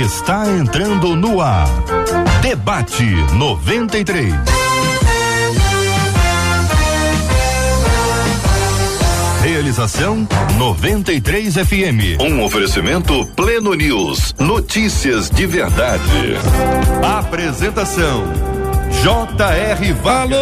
está entrando no ar. Debate 93. Realização 93 FM. Um oferecimento Pleno News. Notícias de verdade. Apresentação J.R. Alô,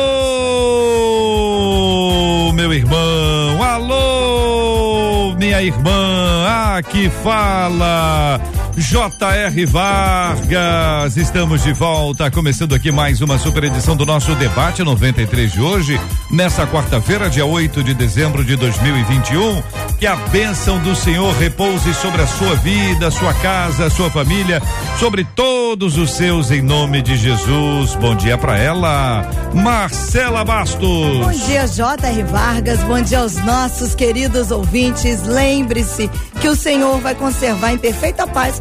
meu irmão. Alô, minha irmã. Aqui fala J.R. Vargas, estamos de volta, começando aqui mais uma super edição do nosso debate 93 de hoje, nessa quarta-feira, dia 8 de dezembro de 2021. Que a bênção do Senhor repouse sobre a sua vida, sua casa, sua família, sobre todos os seus, em nome de Jesus. Bom dia para ela, Marcela Bastos. Bom dia, J.R. Vargas. Bom dia aos nossos queridos ouvintes. Lembre-se que o Senhor vai conservar em perfeita paz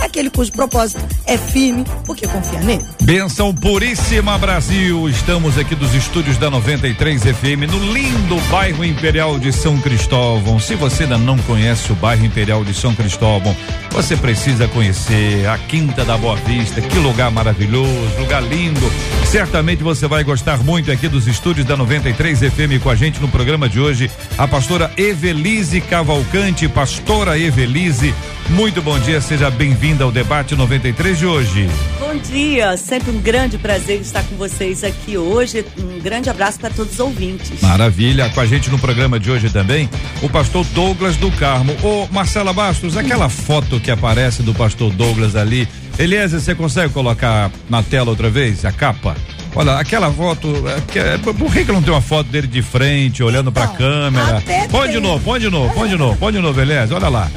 aquele cujo propósito é firme, porque confia nele. Benção puríssima Brasil. Estamos aqui dos estúdios da 93 FM no lindo bairro Imperial de São Cristóvão. Se você ainda não conhece o bairro Imperial de São Cristóvão, você precisa conhecer a Quinta da Boa Vista. Que lugar maravilhoso, lugar lindo. Certamente você vai gostar muito aqui dos estúdios da 93 FM com a gente no programa de hoje. A pastora Evelise Cavalcante, pastora Evelise. Muito bom dia, seja bem-vinda ao debate 93 de hoje. Bom dia, sempre um grande prazer estar com vocês aqui hoje. Um grande abraço para todos os ouvintes. Maravilha, com a gente no programa de hoje também, o pastor Douglas do Carmo. Ô, Marcela Bastos, aquela foto que aparece do pastor Douglas ali, Eliezer, você consegue colocar na tela outra vez a capa? Olha, aquela foto, é, por que, que não tem uma foto dele de frente, olhando então, pra câmera? Põe de novo, põe de novo, põe de novo, põe de novo, Eliezer, olha lá.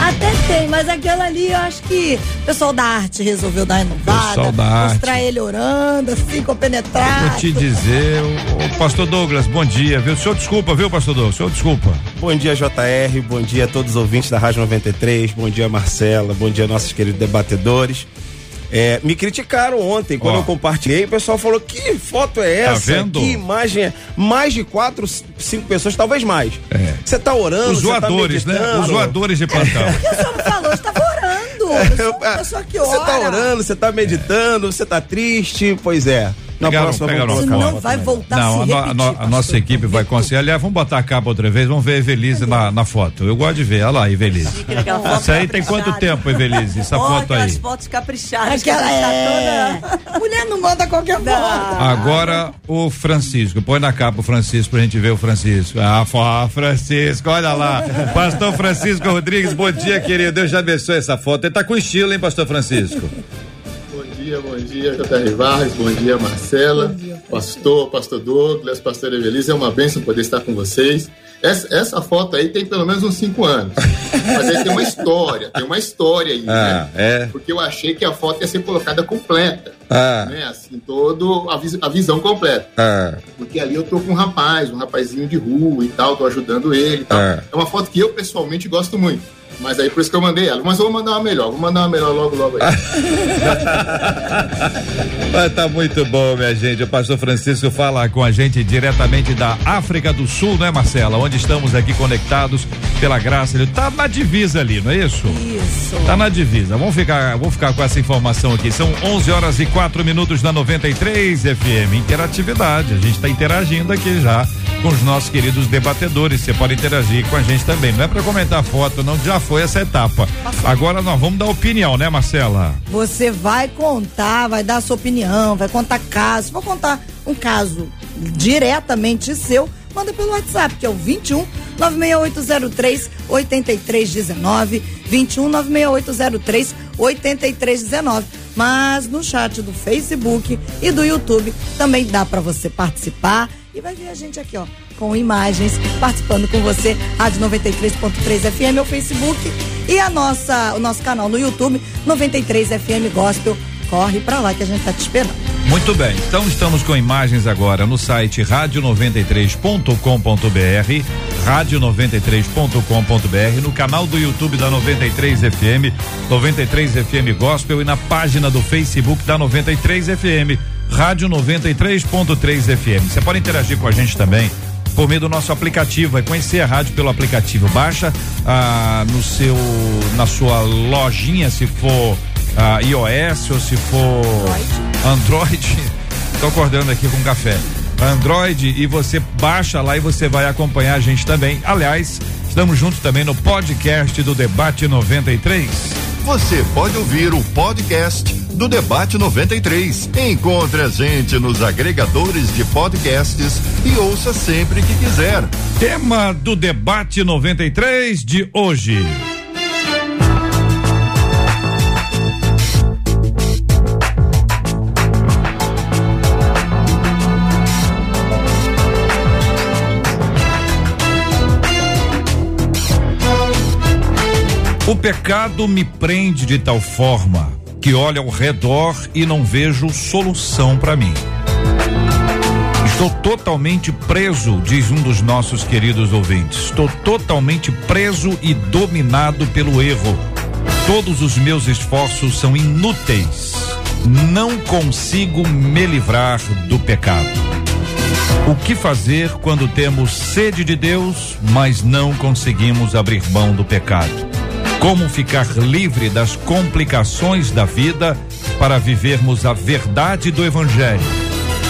Até tem, mas aquela ali eu acho que o pessoal da arte resolveu dar inovada. Pessoal da arte. Mostrar ele orando, assim, compenetrado. Vou te dizer, o, o, pastor Douglas, bom dia, viu? O senhor desculpa, viu, pastor Douglas? O senhor desculpa. Bom dia, JR, bom dia a todos os ouvintes da Rádio 93, bom dia, Marcela, bom dia, nossos queridos debatedores. É, me criticaram ontem quando oh. eu compartilhei. O pessoal falou: que foto é tá essa? Tá vendo? Que imagem é? Mais de quatro, cinco pessoas, talvez mais. Você é. tá orando, Os tá zoadores, tá né? Os zoadores de plantão. o senhor não falou? Você tava orando. É, você tá orando, você tá meditando, você tá triste. Pois é. Na pegaram, próxima pegaram vamos não vai voltar não, a, se repetir, a, a, a nossa equipe vai conseguir. Aliás, vamos botar a capa outra vez, vamos ver a Evelise na, na foto. Eu gosto de ver. Olha lá, Evelise. Isso aí tem quanto tempo, Evelise? Essa oh, foto aí. fotos caprichadas. Aquela é... Mulher não manda qualquer não. foto. Agora o Francisco. Põe na capa o Francisco pra gente ver o Francisco. Ah, Francisco, olha lá. Pastor Francisco Rodrigues, bom dia, querido. Deus já abençoe essa foto. Ele tá com estilo, hein, Pastor Francisco? Dia, bom dia, J.R. Vargas, bom dia, Marcela, bom dia, pastor, pastor Douglas, pastor Evelise, é uma bênção poder estar com vocês. Essa, essa, foto aí tem pelo menos uns cinco anos. Mas aí tem uma história, tem uma história aí, ah, né? É. Porque eu achei que a foto ia ser colocada completa. Ah. Né? Assim, todo a, vis, a visão completa. Ah. Porque ali eu tô com um rapaz, um rapazinho de rua e tal, tô ajudando ele e tal. Ah. É uma foto que eu pessoalmente gosto muito. Mas aí por isso que eu mandei ela. Mas eu vou mandar uma melhor, vou mandar uma melhor logo, logo aí. Mas tá muito bom, minha gente. O pastor Francisco fala com a gente diretamente da África do Sul, não é, Marcela? Onde estamos aqui conectados pela graça. Ele tá na divisa ali, não é isso? Isso. Tá na divisa. Vamos ficar, vou ficar com essa informação aqui. São 11 horas e 4 minutos na 93 FM. Interatividade. A gente está interagindo aqui já com os nossos queridos debatedores. Você pode interagir com a gente também. Não é para comentar foto, não. Já foi essa etapa. Agora nós vamos dar opinião, né, Marcela? Você vai contar, vai dar a sua opinião, vai contar casos. Vou contar um caso diretamente seu, manda pelo WhatsApp, que é o 21 96803 8319. 21 96803 8319. Mas no chat do Facebook e do YouTube também dá para você participar e vai ver a gente aqui, ó com imagens, participando com você, Rádio 93.3 FM, o Facebook e a nossa, o nosso canal no YouTube, 93 FM Gospel. Corre para lá que a gente tá te esperando. Muito bem, então estamos com imagens agora no site rádio93.com.br, rádio93.com.br, no canal do YouTube da 93 FM, 93 FM Gospel e na página do Facebook da 93 FM, Rádio 93.3 FM. Você pode interagir com a gente também por meio do nosso aplicativo. Vai conhecer a rádio pelo aplicativo. Baixa ah, no seu, na sua lojinha, se for ah, iOS ou se for Android. Tô acordando aqui com café. Android e você baixa lá e você vai acompanhar a gente também. Aliás, estamos juntos também no podcast do Debate 93. Você pode ouvir o podcast do Debate 93. Encontre a gente nos agregadores de podcasts e ouça sempre que quiser. Tema do Debate 93 de hoje. Pecado me prende de tal forma que olho ao redor e não vejo solução para mim. Estou totalmente preso, diz um dos nossos queridos ouvintes. Estou totalmente preso e dominado pelo erro. Todos os meus esforços são inúteis. Não consigo me livrar do pecado. O que fazer quando temos sede de Deus, mas não conseguimos abrir mão do pecado? Como ficar livre das complicações da vida para vivermos a verdade do Evangelho?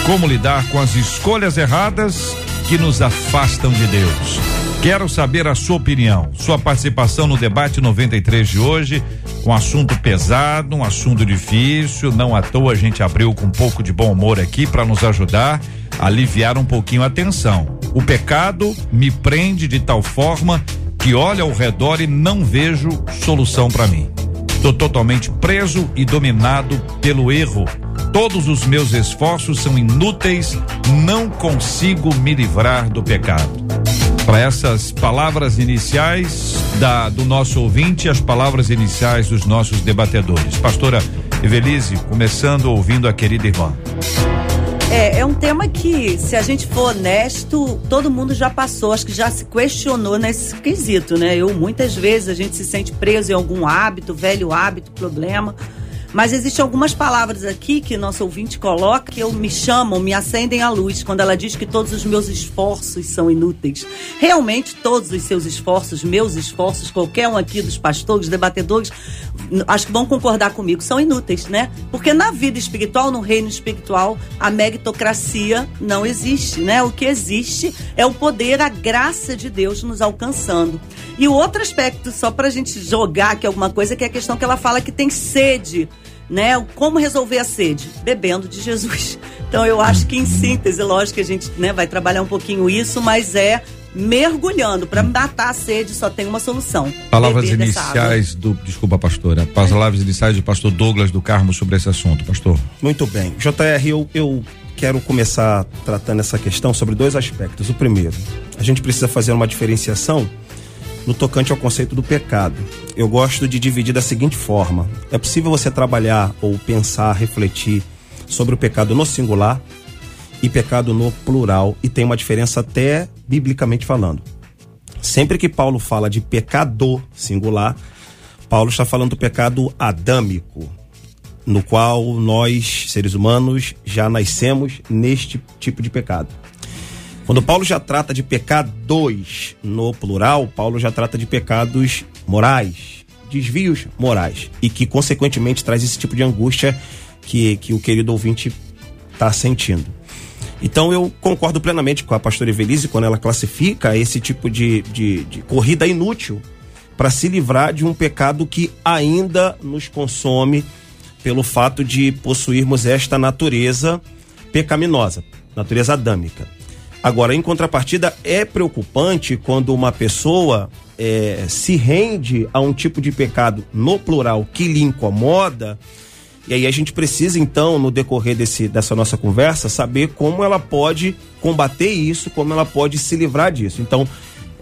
Como lidar com as escolhas erradas que nos afastam de Deus? Quero saber a sua opinião, sua participação no debate 93 de hoje, um assunto pesado, um assunto difícil, não à toa a gente abriu com um pouco de bom humor aqui para nos ajudar a aliviar um pouquinho a tensão. O pecado me prende de tal forma que olho ao redor e não vejo solução para mim. Estou totalmente preso e dominado pelo erro. Todos os meus esforços são inúteis, não consigo me livrar do pecado. Para essas palavras iniciais da do nosso ouvinte, as palavras iniciais dos nossos debatedores. Pastora Evelise, começando ouvindo a querida irmã. É, é um tema que, se a gente for honesto, todo mundo já passou, acho que já se questionou nesse quesito, né? Eu, muitas vezes, a gente se sente preso em algum hábito, velho hábito, problema. Mas existem algumas palavras aqui que nosso ouvinte coloca que eu me chamam, me acendem a luz quando ela diz que todos os meus esforços são inúteis. Realmente, todos os seus esforços, meus esforços, qualquer um aqui dos pastores, debatedores, acho que vão concordar comigo, são inúteis, né? Porque na vida espiritual, no reino espiritual, a meritocracia não existe, né? O que existe é o poder, a graça de Deus nos alcançando. E o outro aspecto, só para a gente jogar aqui alguma coisa, que é a questão que ela fala que tem sede, né? Como resolver a sede? Bebendo de Jesus. Então eu acho que em síntese, lógico que a gente né, vai trabalhar um pouquinho isso, mas é mergulhando para matar a sede só tem uma solução. Palavras iniciais do, desculpa pastora, palavras iniciais do pastor Douglas do Carmo sobre esse assunto, pastor. Muito bem. JR, eu, eu quero começar tratando essa questão sobre dois aspectos. O primeiro, a gente precisa fazer uma diferenciação no tocante ao conceito do pecado. Eu gosto de dividir da seguinte forma: é possível você trabalhar ou pensar, refletir sobre o pecado no singular e pecado no plural, e tem uma diferença até biblicamente falando. Sempre que Paulo fala de pecado singular, Paulo está falando do pecado adâmico, no qual nós, seres humanos, já nascemos neste tipo de pecado. Quando Paulo já trata de pecados no plural, Paulo já trata de pecados morais, desvios morais, e que consequentemente traz esse tipo de angústia que, que o querido ouvinte está sentindo. Então eu concordo plenamente com a pastora Evelise quando ela classifica esse tipo de, de, de corrida inútil para se livrar de um pecado que ainda nos consome pelo fato de possuirmos esta natureza pecaminosa, natureza adâmica. Agora, em contrapartida, é preocupante quando uma pessoa é, se rende a um tipo de pecado no plural que lhe incomoda. E aí a gente precisa, então, no decorrer desse, dessa nossa conversa, saber como ela pode combater isso, como ela pode se livrar disso. Então,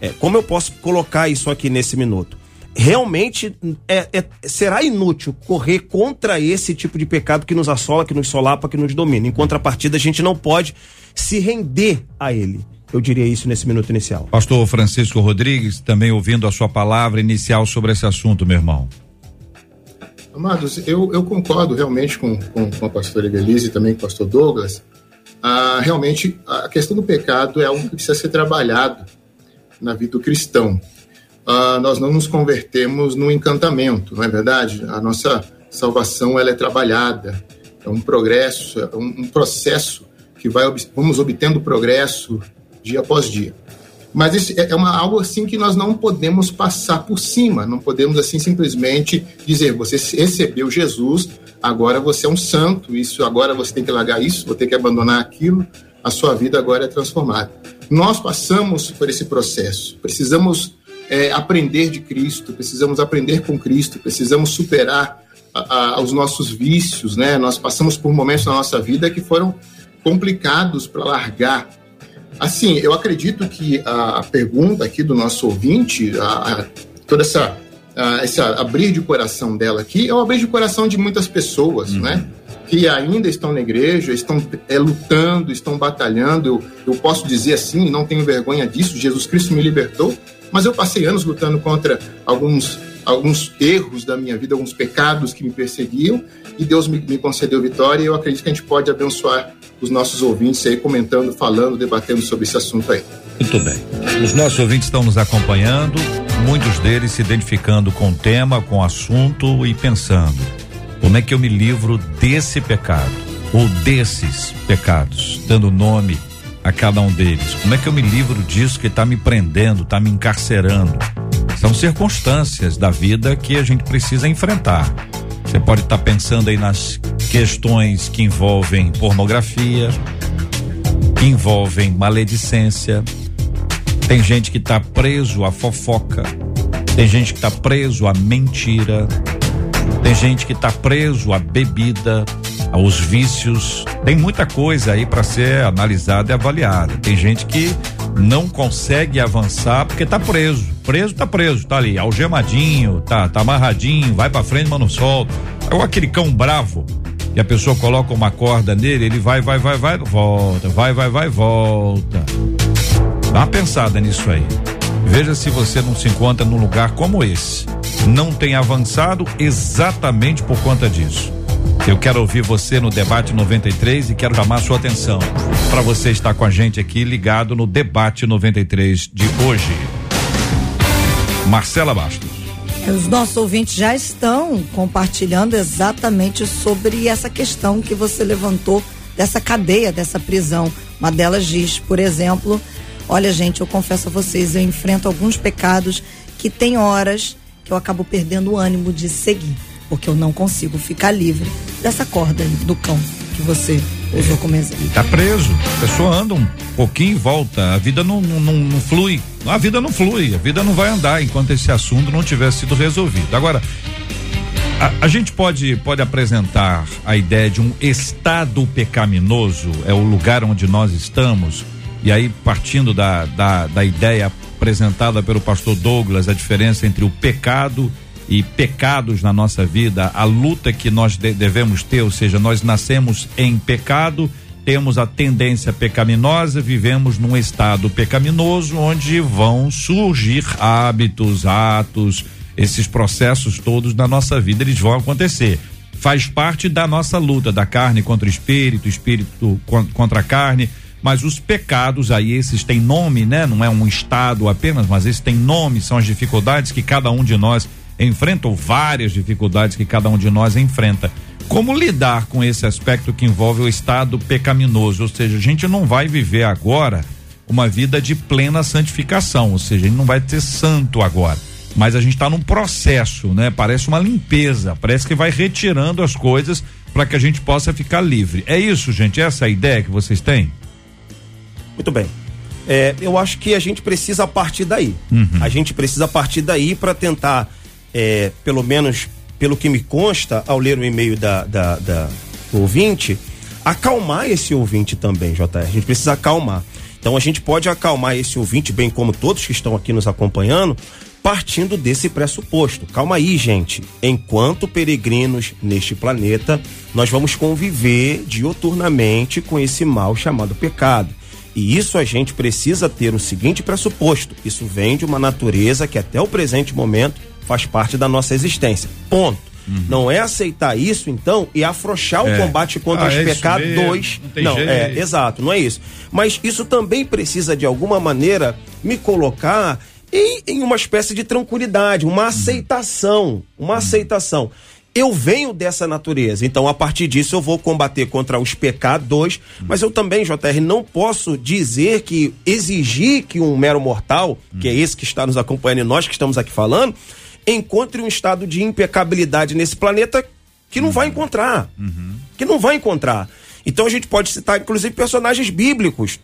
é, como eu posso colocar isso aqui nesse minuto? Realmente é, é, será inútil correr contra esse tipo de pecado que nos assola, que nos solapa, que nos domina. Em contrapartida, a gente não pode se render a ele. Eu diria isso nesse minuto inicial. Pastor Francisco Rodrigues, também ouvindo a sua palavra inicial sobre esse assunto, meu irmão. Amados, eu, eu concordo realmente com, com, com a pastora Evelise e também com o pastor Douglas. ah, realmente a questão do pecado é algo que precisa ser trabalhado na vida do cristão. Ah, nós não nos convertemos no encantamento, não é verdade? A nossa salvação ela é trabalhada, é um progresso, é um, um processo que vai vamos obtendo progresso dia após dia. Mas isso é, é uma, algo assim que nós não podemos passar por cima, não podemos assim simplesmente dizer, você recebeu Jesus, agora você é um santo, isso agora você tem que largar isso, vou ter que abandonar aquilo, a sua vida agora é transformada. Nós passamos por esse processo, precisamos é, aprender de Cristo, precisamos aprender com Cristo, precisamos superar a, a, os nossos vícios, né? Nós passamos por momentos na nossa vida que foram complicados para largar. Assim, eu acredito que a pergunta aqui do nosso ouvinte, a, a toda essa esse abrir de coração dela aqui é o abrir de coração de muitas pessoas, uhum. né? Que ainda estão na igreja, estão é, lutando, estão batalhando. Eu, eu posso dizer assim, não tenho vergonha disso. Jesus Cristo me libertou, mas eu passei anos lutando contra alguns alguns erros da minha vida, alguns pecados que me perseguiam, e Deus me, me concedeu vitória, e eu acredito que a gente pode abençoar os nossos ouvintes aí, comentando, falando, debatendo sobre esse assunto aí. Muito bem. Os nossos ouvintes estão nos acompanhando, muitos deles se identificando com o tema, com o assunto e pensando: como é que eu me livro desse pecado, ou desses pecados, dando nome a cada um deles? Como é que eu me livro disso que está me prendendo, está me encarcerando? São circunstâncias da vida que a gente precisa enfrentar. Você pode estar tá pensando aí nas questões que envolvem pornografia, que envolvem maledicência. Tem gente que está preso à fofoca, tem gente que está preso à mentira, tem gente que está preso à bebida, aos vícios. Tem muita coisa aí para ser analisada e avaliada. Tem gente que não consegue avançar porque tá preso. Preso tá preso, tá ali, algemadinho, tá, tá amarradinho, vai para frente, mas não solta. Ou aquele cão bravo, e a pessoa coloca uma corda nele, ele vai, vai, vai, vai, volta, vai, vai, vai, volta. Dá uma pensada nisso aí. Veja se você não se encontra num lugar como esse. Não tem avançado exatamente por conta disso. Eu quero ouvir você no debate 93 e quero chamar sua atenção para você estar com a gente aqui ligado no debate 93 de hoje. Marcela Bastos. Os nossos ouvintes já estão compartilhando exatamente sobre essa questão que você levantou dessa cadeia, dessa prisão. Uma delas diz, por exemplo, olha gente, eu confesso a vocês, eu enfrento alguns pecados que tem horas que eu acabo perdendo o ânimo de seguir porque eu não consigo ficar livre dessa corda do cão que você usou como exemplo. Tá preso, a pessoa anda um pouquinho e volta, a vida não, não, não, flui, a vida não flui, a vida não vai andar enquanto esse assunto não tiver sido resolvido. Agora, a, a, gente pode, pode apresentar a ideia de um estado pecaminoso, é o lugar onde nós estamos, e aí partindo da, da, da ideia apresentada pelo pastor Douglas, a diferença entre o pecado e e pecados na nossa vida, a luta que nós de devemos ter, ou seja, nós nascemos em pecado, temos a tendência pecaminosa, vivemos num estado pecaminoso onde vão surgir hábitos, atos, esses processos todos na nossa vida, eles vão acontecer. Faz parte da nossa luta, da carne contra o espírito, espírito contra a carne, mas os pecados aí, esses têm nome, né? Não é um estado apenas, mas esses têm nome, são as dificuldades que cada um de nós enfrentam várias dificuldades que cada um de nós enfrenta. Como lidar com esse aspecto que envolve o estado pecaminoso? Ou seja, a gente não vai viver agora uma vida de plena santificação, ou seja, a gente não vai ser santo agora. Mas a gente está num processo, né? Parece uma limpeza, parece que vai retirando as coisas para que a gente possa ficar livre. É isso, gente? Essa é a ideia que vocês têm? Muito bem. É, eu acho que a gente precisa partir daí. Uhum. A gente precisa partir daí para tentar é, pelo menos pelo que me consta ao ler o e-mail da, da, da ouvinte, acalmar esse ouvinte também, JR. A gente precisa acalmar. Então a gente pode acalmar esse ouvinte, bem como todos que estão aqui nos acompanhando, partindo desse pressuposto. Calma aí, gente. Enquanto peregrinos neste planeta, nós vamos conviver dioturnamente com esse mal chamado pecado. E isso a gente precisa ter o seguinte pressuposto: isso vem de uma natureza que até o presente momento faz parte da nossa existência. Ponto. Uhum. Não é aceitar isso, então, e afrouxar é. o combate contra ah, os é pecados dois. Não, não é, exato, não é isso. Mas isso também precisa, de alguma maneira, me colocar em, em uma espécie de tranquilidade, uma uhum. aceitação. Uma uhum. aceitação. Eu venho dessa natureza, então a partir disso eu vou combater contra os pecados, mas eu também, JR, não posso dizer que exigir que um mero mortal, que é esse que está nos acompanhando e nós que estamos aqui falando, encontre um estado de impecabilidade nesse planeta que não vai encontrar. Uhum. Que não vai encontrar. Então a gente pode citar, inclusive, personagens bíblicos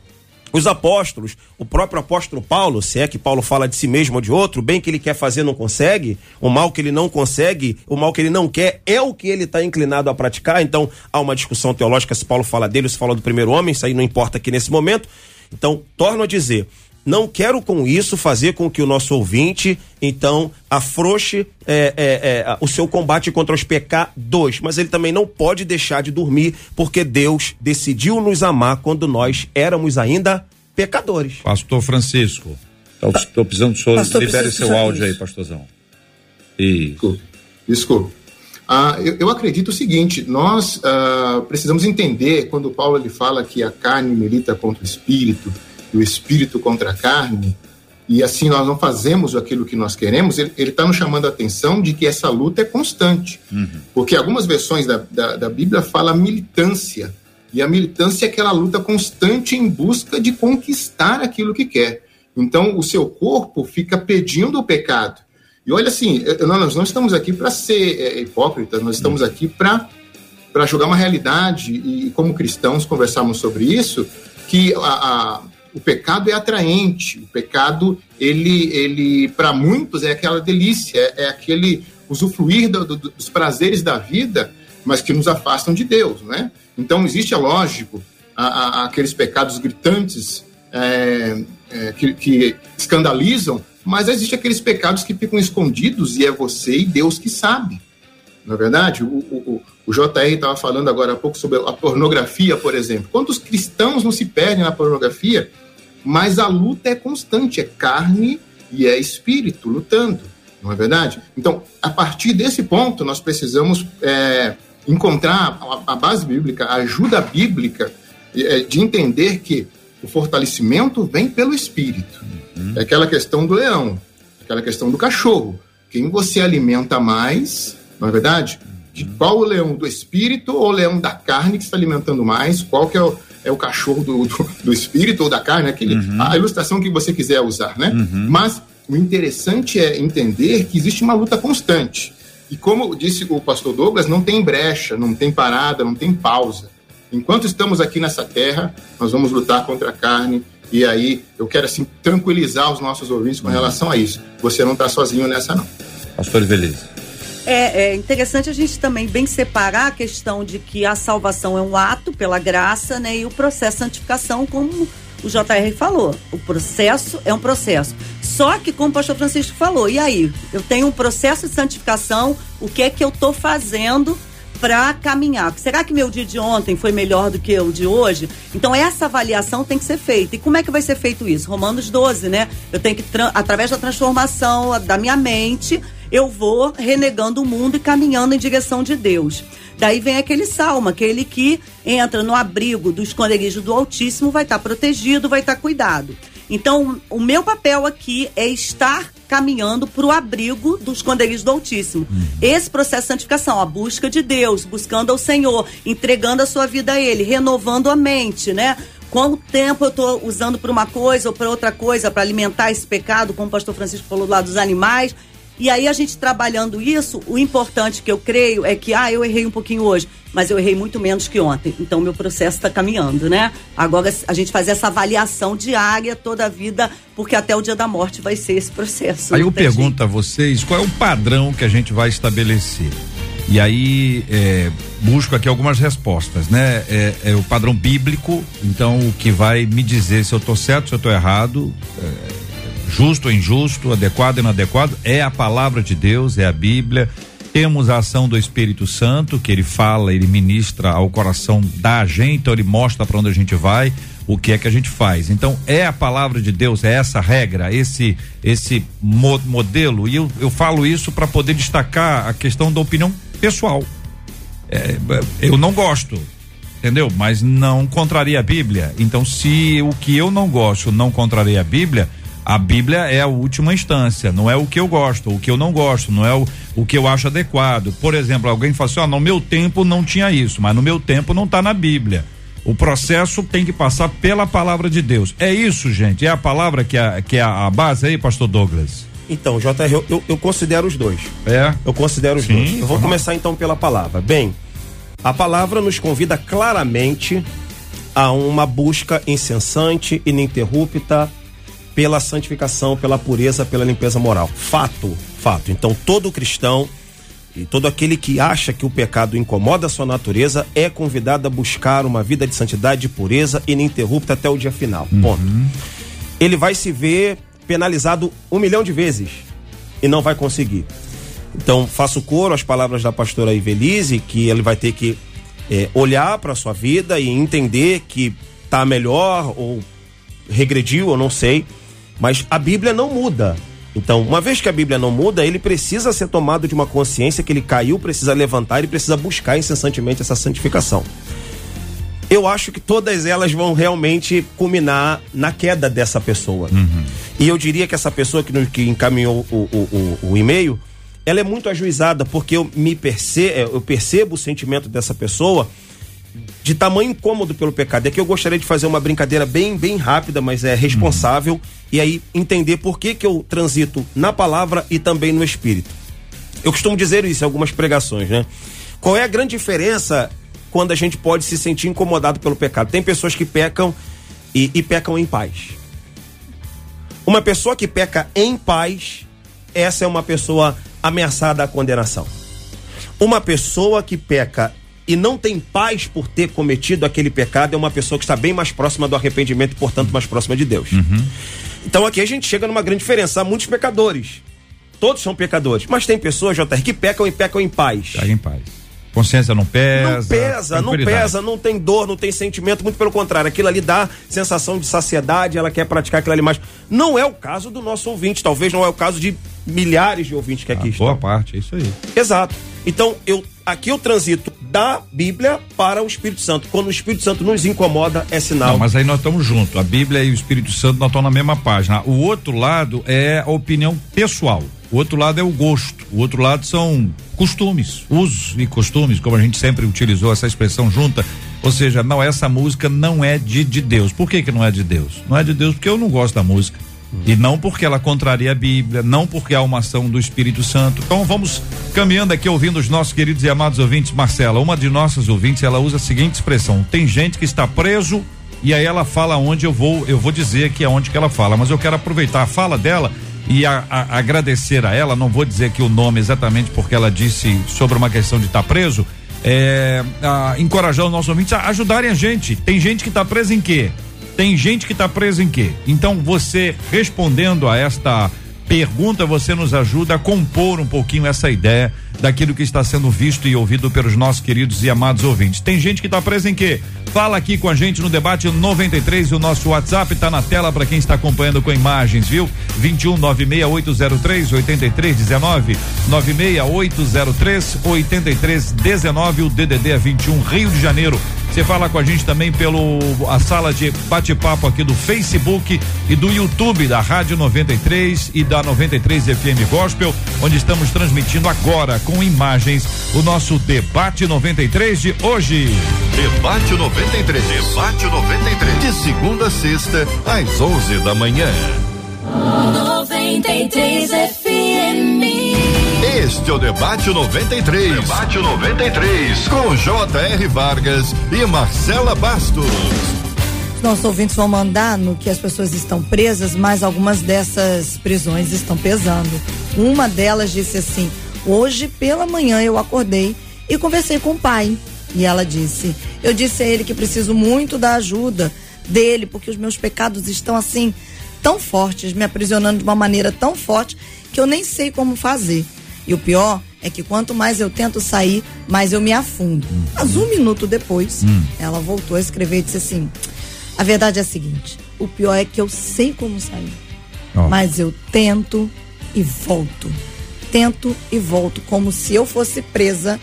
os apóstolos, o próprio apóstolo Paulo, se é que Paulo fala de si mesmo ou de outro, o bem que ele quer fazer não consegue, o mal que ele não consegue, o mal que ele não quer é o que ele está inclinado a praticar. Então há uma discussão teológica se Paulo fala dele ou se fala do primeiro homem, isso aí não importa aqui nesse momento. Então, torno a dizer, não quero com isso fazer com que o nosso ouvinte, então, afrouxe é, é, é, o seu combate contra os pecados, mas ele também não pode deixar de dormir, porque Deus decidiu nos amar quando nós éramos ainda pecadores. Pastor Francisco, estou precisando do senhor, libere seu áudio aí, pastorzão. E... Desculpe. Desculpe. Ah, eu, eu, acredito o seguinte: nós ah, precisamos entender quando Paulo ele fala que a carne milita contra o espírito, do espírito contra a carne, e assim nós não fazemos aquilo que nós queremos, ele está nos chamando a atenção de que essa luta é constante. Uhum. Porque algumas versões da, da, da Bíblia falam militância, e a militância é aquela luta constante em busca de conquistar aquilo que quer. Então, o seu corpo fica pedindo o pecado. E olha assim, nós não estamos aqui para ser é, hipócritas, nós estamos aqui para jogar uma realidade e, como cristãos, conversarmos sobre isso, que a, a o pecado é atraente, o pecado, ele, ele para muitos, é aquela delícia, é, é aquele usufruir do, do, dos prazeres da vida, mas que nos afastam de Deus, né? Então, existe, é lógico, a, a, aqueles pecados gritantes é, é, que, que escandalizam, mas existem aqueles pecados que ficam escondidos e é você e Deus que sabe. Na é verdade, o, o, o JR estava falando agora há pouco sobre a pornografia, por exemplo. Quantos cristãos não se perdem na pornografia mas a luta é constante, é carne e é espírito lutando, não é verdade? Então, a partir desse ponto, nós precisamos é, encontrar a, a, base bíblica, a ajuda bíblica é, de entender que o fortalecimento vem pelo espírito. Uhum. É aquela questão do leão, aquela questão do cachorro. Quem você alimenta mais, não é verdade? De qual o leão do espírito ou o leão da carne que está alimentando mais? Qual que é o, é o cachorro do, do, do espírito ou da carne, aquele, uhum. a ilustração que você quiser usar, né? Uhum. Mas o interessante é entender que existe uma luta constante. E como disse o pastor Douglas, não tem brecha, não tem parada, não tem pausa. Enquanto estamos aqui nessa terra, nós vamos lutar contra a carne. E aí, eu quero assim tranquilizar os nossos ouvintes com relação a isso. Você não está sozinho nessa, não. Pastor Velez. É, é, interessante a gente também bem separar a questão de que a salvação é um ato pela graça, né? E o processo de santificação, como o JR falou. O processo é um processo. Só que, como o pastor Francisco falou, e aí? Eu tenho um processo de santificação, o que é que eu estou fazendo para caminhar? Será que meu dia de ontem foi melhor do que o de hoje? Então, essa avaliação tem que ser feita. E como é que vai ser feito isso? Romanos 12, né? Eu tenho que, através da transformação da minha mente, eu vou renegando o mundo e caminhando em direção de Deus. Daí vem aquele salmo, aquele que entra no abrigo do esconderijo do Altíssimo, vai estar tá protegido, vai estar tá cuidado. Então, o meu papel aqui é estar caminhando para o abrigo do esconderijo do Altíssimo. Uhum. Esse processo de santificação, a busca de Deus, buscando ao Senhor, entregando a sua vida a Ele, renovando a mente, né? Quanto tempo eu estou usando para uma coisa ou para outra coisa para alimentar esse pecado, como o pastor Francisco falou lá dos animais, e aí a gente trabalhando isso, o importante que eu creio é que, ah, eu errei um pouquinho hoje, mas eu errei muito menos que ontem. Então meu processo está caminhando, né? Agora a gente faz essa avaliação diária toda a vida, porque até o dia da morte vai ser esse processo. Aí eu pergunto a vocês, qual é o padrão que a gente vai estabelecer? E aí é, busco aqui algumas respostas, né? É, é, o padrão bíblico, então o que vai me dizer se eu estou certo, se eu estou errado. É, justo ou injusto, adequado ou inadequado, é a palavra de Deus, é a Bíblia. Temos a ação do Espírito Santo, que ele fala, ele ministra ao coração da gente, então ele mostra para onde a gente vai, o que é que a gente faz. Então, é a palavra de Deus, é essa regra, esse esse mo modelo. E eu, eu falo isso para poder destacar a questão da opinião pessoal. É, eu não gosto, entendeu? Mas não contraria a Bíblia. Então, se o que eu não gosto não contraria a Bíblia, a Bíblia é a última instância, não é o que eu gosto, o que eu não gosto, não é o, o que eu acho adequado. Por exemplo, alguém fala assim: ó, no meu tempo não tinha isso, mas no meu tempo não está na Bíblia. O processo tem que passar pela palavra de Deus. É isso, gente. É a palavra que é, que é a base aí, pastor Douglas. Então, JR, eu, eu, eu considero os dois. É? Eu considero os Sim, dois. Eu vou uhum. começar então pela palavra. Bem, a palavra nos convida claramente a uma busca incessante, ininterrupta pela santificação, pela pureza, pela limpeza moral. Fato, fato. Então, todo cristão e todo aquele que acha que o pecado incomoda a sua natureza é convidado a buscar uma vida de santidade e pureza ininterrupta até o dia final. Ponto. Ele vai se ver penalizado um milhão de vezes e não vai conseguir. Então, faço coro às palavras da pastora Ivelise, que ele vai ter que eh, olhar para a sua vida e entender que tá melhor ou regrediu, eu não sei, mas a Bíblia não muda. Então, uma vez que a Bíblia não muda, ele precisa ser tomado de uma consciência que ele caiu, precisa levantar e precisa buscar incessantemente essa santificação. Eu acho que todas elas vão realmente culminar na queda dessa pessoa. E eu diria que essa pessoa que, que encaminhou o, o- o- o e-mail, ela é muito ajuizada, porque eu me percebo, eu percebo o sentimento dessa pessoa de tamanho incômodo pelo pecado. É que eu gostaria de fazer uma brincadeira bem, bem rápida, mas é responsável, e aí entender por que, que eu transito na palavra e também no espírito. Eu costumo dizer isso em algumas pregações, né? Qual é a grande diferença quando a gente pode se sentir incomodado pelo pecado? Tem pessoas que pecam e, e pecam em paz. Uma pessoa que peca em paz, essa é uma pessoa ameaçada à condenação. Uma pessoa que peca e não tem paz por ter cometido aquele pecado é uma pessoa que está bem mais próxima do arrependimento e, portanto, mais próxima de Deus. Então aqui a gente chega numa grande diferença. Há muitos pecadores. Todos são pecadores. Mas tem pessoas, JR, que pecam e pecam em paz. Tá em paz. Consciência não pesa. Não pesa, não pesa, não tem dor, não tem sentimento, muito pelo contrário. Aquilo ali dá sensação de saciedade, ela quer praticar aquilo ali mais. Não é o caso do nosso ouvinte, talvez não é o caso de milhares de ouvintes que aqui Ah, estão. boa parte, é isso aí. Exato. Então, eu aqui eu transito da Bíblia para o Espírito Santo. Quando o Espírito Santo nos incomoda, é sinal. Não, mas aí nós estamos juntos. A Bíblia e o Espírito Santo nós estamos na mesma página. O outro lado é a opinião pessoal. O outro lado é o gosto. O outro lado são costumes, usos e costumes, como a gente sempre utilizou essa expressão junta. Ou seja, não, essa música não é de, de Deus. Por que que não é de Deus? Não é de Deus porque eu não gosto da música. E não porque ela contraria a Bíblia, não porque há uma ação do Espírito Santo. Então vamos caminhando aqui ouvindo os nossos queridos e amados ouvintes. Marcela, uma de nossas ouvintes, ela usa a seguinte expressão: tem gente que está preso e aí ela fala onde eu vou, eu vou dizer aqui aonde que ela fala, mas eu quero aproveitar a fala dela e a- a- agradecer a ela, não vou dizer aqui o nome exatamente porque ela disse sobre uma questão de estar preso, é, a, encorajar os nossos ouvintes a ajudarem a gente. Tem gente que está presa em quê? Tem gente que está presa em quê? Então você respondendo a esta pergunta, você nos ajuda a compor um pouquinho essa ideia daquilo que está sendo visto e ouvido pelos nossos queridos e amados ouvintes. Tem gente que está presa em quê? Fala aqui com a gente no debate 93, o nosso WhatsApp está na tela para quem está acompanhando com imagens, viu? 21 96803 8319 96803 8319 o DDD é 21 Rio de Janeiro. Você fala com a gente também pelo a sala de bate-papo aqui do Facebook e do YouTube da Rádio 93 e da 93 FM Gospel, onde estamos transmitindo agora com imagens o nosso debate 93 de hoje. Debate 93. Debate 93. De segunda a sexta, às 11 da manhã. 93 FM. Este é o Debate 93. Debate 93. Com J.R. Vargas e Marcela Bastos. Os nossos ouvintes vão mandar no que as pessoas estão presas, mas algumas dessas prisões estão pesando. Uma delas disse assim: Hoje pela manhã eu acordei e conversei com o pai. E ela disse: Eu disse a ele que preciso muito da ajuda dele, porque os meus pecados estão assim, tão fortes, me aprisionando de uma maneira tão forte que eu nem sei como fazer. E o pior é que quanto mais eu tento sair, mais eu me afundo. Mas um minuto depois, ela voltou a escrever e disse assim: A verdade é a seguinte: o pior é que eu sei como sair, Ó. mas eu tento e volto. tento e volto como se eu fosse presa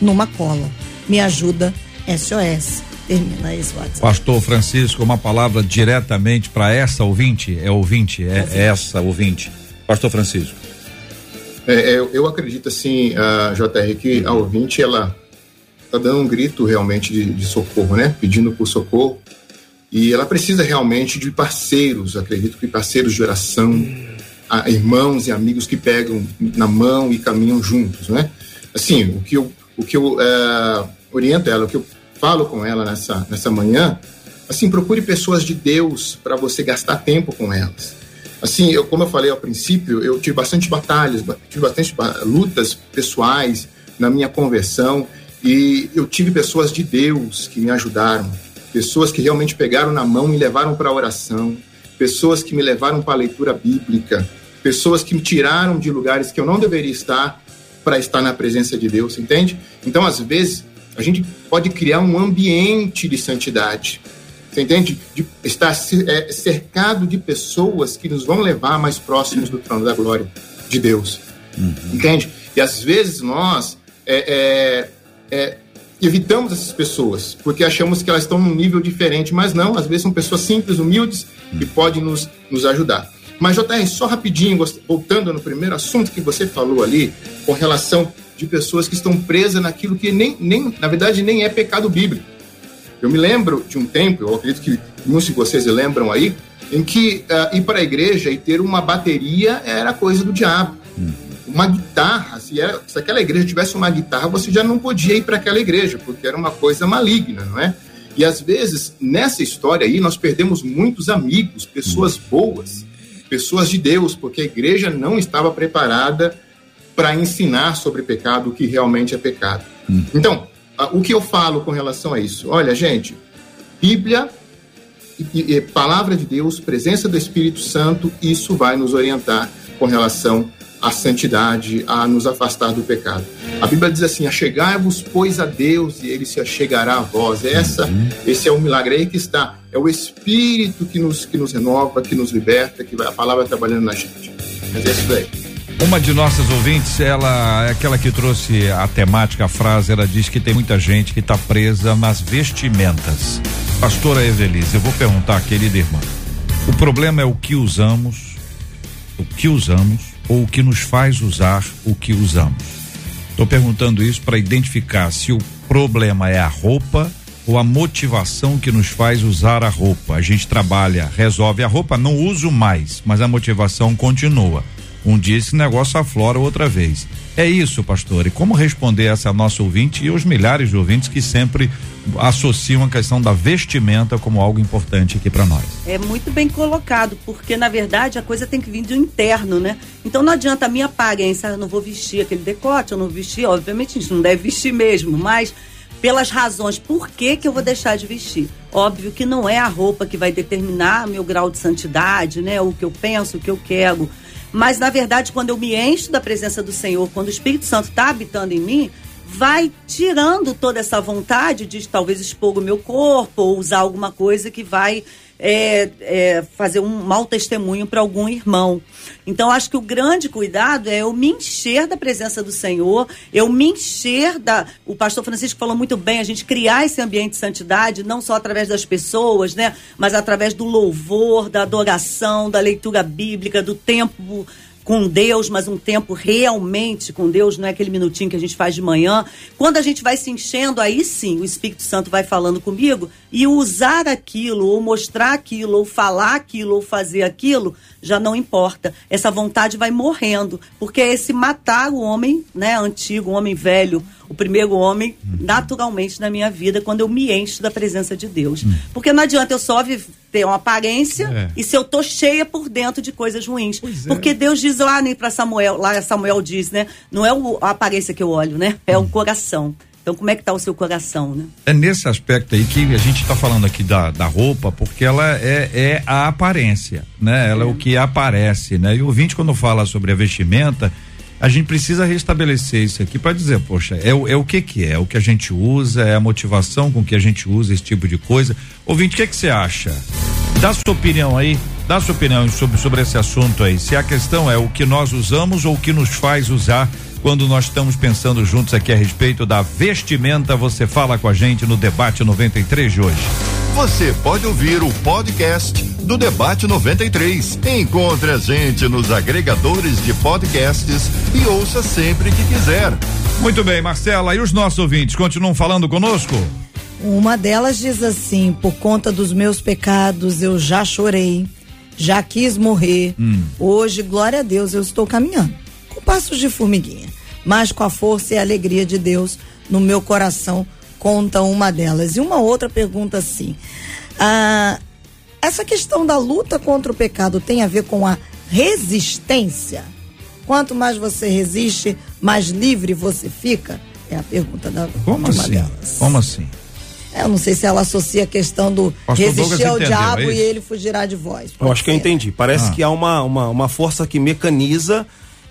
numa cola. Me ajuda, SOS. Termina esse WhatsApp. Pastor Francisco, uma palavra diretamente para essa ouvinte, é ouvinte, é, é essa ouvinte. Pastor Francisco. É, eu, eu acredito assim, a JR, que a ouvinte, ela tá dando um grito realmente de, de socorro, né? Pedindo por socorro. E ela precisa realmente de parceiros, acredito que parceiros de oração, a, irmãos e amigos que pegam na mão e caminham juntos, né? Assim, o que eu, o que eu é, oriento ela, o que eu falo com ela nessa, nessa manhã, assim, procure pessoas de Deus para você gastar tempo com elas. Assim, eu, como eu falei ao princípio, eu tive bastante batalhas, tive bastante lutas pessoais na minha conversão e eu tive pessoas de Deus que me ajudaram, pessoas que realmente pegaram na mão e levaram para a oração, pessoas que me levaram para a leitura bíblica, pessoas que me tiraram de lugares que eu não deveria estar para estar na presença de Deus, entende? Então, às vezes, a gente pode criar um ambiente de santidade. Você entende? De estar é, cercado de pessoas que nos vão levar mais próximos do trono da glória de Deus. Uhum. Entende? E às vezes nós é, é, é, evitamos essas pessoas porque achamos que elas estão num nível diferente, mas não, às vezes são pessoas simples, humildes uhum. e podem nos, nos ajudar. Mas, JR, só rapidinho, voltando no primeiro assunto que você falou ali, com relação de pessoas que estão presas naquilo que nem, nem na verdade, nem é pecado bíblico. Eu me lembro de um tempo, eu acredito que muitos de vocês lembram aí, em que uh, ir para a igreja e ter uma bateria era coisa do diabo. Hum. Uma guitarra, se, era, se aquela igreja tivesse uma guitarra, você já não podia ir para aquela igreja, porque era uma coisa maligna, não é? E às vezes, nessa história aí, nós perdemos muitos amigos, pessoas boas, pessoas de Deus, porque a igreja não estava preparada para ensinar sobre pecado, o que realmente é pecado. Hum. Então, o que eu falo com relação a isso? Olha, gente, Bíblia, e, e, palavra de Deus, presença do Espírito Santo, isso vai nos orientar com relação à santidade, a nos afastar do pecado. A Bíblia diz assim: achegai-vos, pois, a Deus, e ele se achegará a vós. Essa, uhum. Esse é o milagre aí que está. É o Espírito que nos, que nos renova, que nos liberta, que vai, a palavra trabalhando na gente. Mas é isso daí. Uma de nossas ouvintes, ela é aquela que trouxe a temática, a frase, ela diz que tem muita gente que está presa nas vestimentas. Pastora Evelise, eu vou perguntar, querida irmã, o problema é o que usamos, o que usamos ou o que nos faz usar o que usamos? Estou perguntando isso para identificar se o problema é a roupa ou a motivação que nos faz usar a roupa. A gente trabalha, resolve a roupa, não uso mais, mas a motivação continua. Um dia esse negócio aflora outra vez. É isso, pastor. E como responder essa nossa ouvinte e os milhares de ouvintes que sempre associam a questão da vestimenta como algo importante aqui para nós? É muito bem colocado, porque na verdade a coisa tem que vir do interno, né? Então não adianta a minha aparência, eu não vou vestir aquele decote, eu não vestir, obviamente a gente não deve vestir mesmo, mas pelas razões por que, que eu vou deixar de vestir. Óbvio que não é a roupa que vai determinar meu grau de santidade, né? O que eu penso, o que eu quero mas, na verdade, quando eu me encho da presença do Senhor, quando o Espírito Santo está habitando em mim, vai tirando toda essa vontade de talvez expor o meu corpo ou usar alguma coisa que vai é, é, fazer um mau testemunho para algum irmão. Então, acho que o grande cuidado é eu me encher da presença do Senhor, eu me encher da. O pastor Francisco falou muito bem, a gente criar esse ambiente de santidade, não só através das pessoas, né? Mas através do louvor, da adoração, da leitura bíblica, do tempo com Deus, mas um tempo realmente com Deus, não é aquele minutinho que a gente faz de manhã. Quando a gente vai se enchendo, aí sim o Espírito Santo vai falando comigo e usar aquilo, ou mostrar aquilo, ou falar aquilo, ou fazer aquilo, já não importa. Essa vontade vai morrendo, porque é esse matar o homem, né, antigo, o homem velho, o primeiro homem, naturalmente na minha vida, quando eu me encho da presença de Deus. Uhum. Porque não adianta eu só ter uma aparência é. e se eu tô cheia por dentro de coisas ruins. Pois é. Porque Deus diz lá né, para Samuel, lá Samuel diz, né, não é a aparência que eu olho, né, é o coração. Então, como é que está o seu coração, né? É nesse aspecto aí que a gente está falando aqui da, da roupa, porque ela é, é a aparência, né? Ela é. é o que aparece, né? E o ouvinte, quando fala sobre a vestimenta, a gente precisa restabelecer isso aqui para dizer, poxa, é, é, o que que é? É o que a gente usa, é a motivação com que a gente usa esse tipo de coisa. Ouvinte, o que que você acha? Dá sua opinião aí Dá sua opinião sobre, sobre esse assunto aí. Se a questão é o que nós usamos ou o que nos faz usar quando nós estamos pensando juntos aqui a respeito da vestimenta, você fala com a gente no debate 93 de hoje. Você pode ouvir o podcast do Debate 93. Encontre a gente nos agregadores de podcasts e ouça sempre que quiser. Muito bem, Marcela, e os nossos ouvintes continuam falando conosco? Uma delas diz assim: por conta dos meus pecados eu já chorei, já quis morrer. Hum. Hoje, glória a Deus, eu estou caminhando com passos de formiguinha, mas com a força e a alegria de Deus no meu coração. Conta uma delas. E uma outra pergunta assim: ah, essa questão da luta contra o pecado tem a ver com a resistência? Quanto mais você resiste, mais livre você fica? É a pergunta da Como assim? delas. Como assim? É, Eu não sei se ela associa a questão do Pastor resistir Douglas ao entendeu, diabo é e ele fugirá de vós. Eu acho que eu ser. entendi. Parece Ah. que há uma, uma, uma força que mecaniza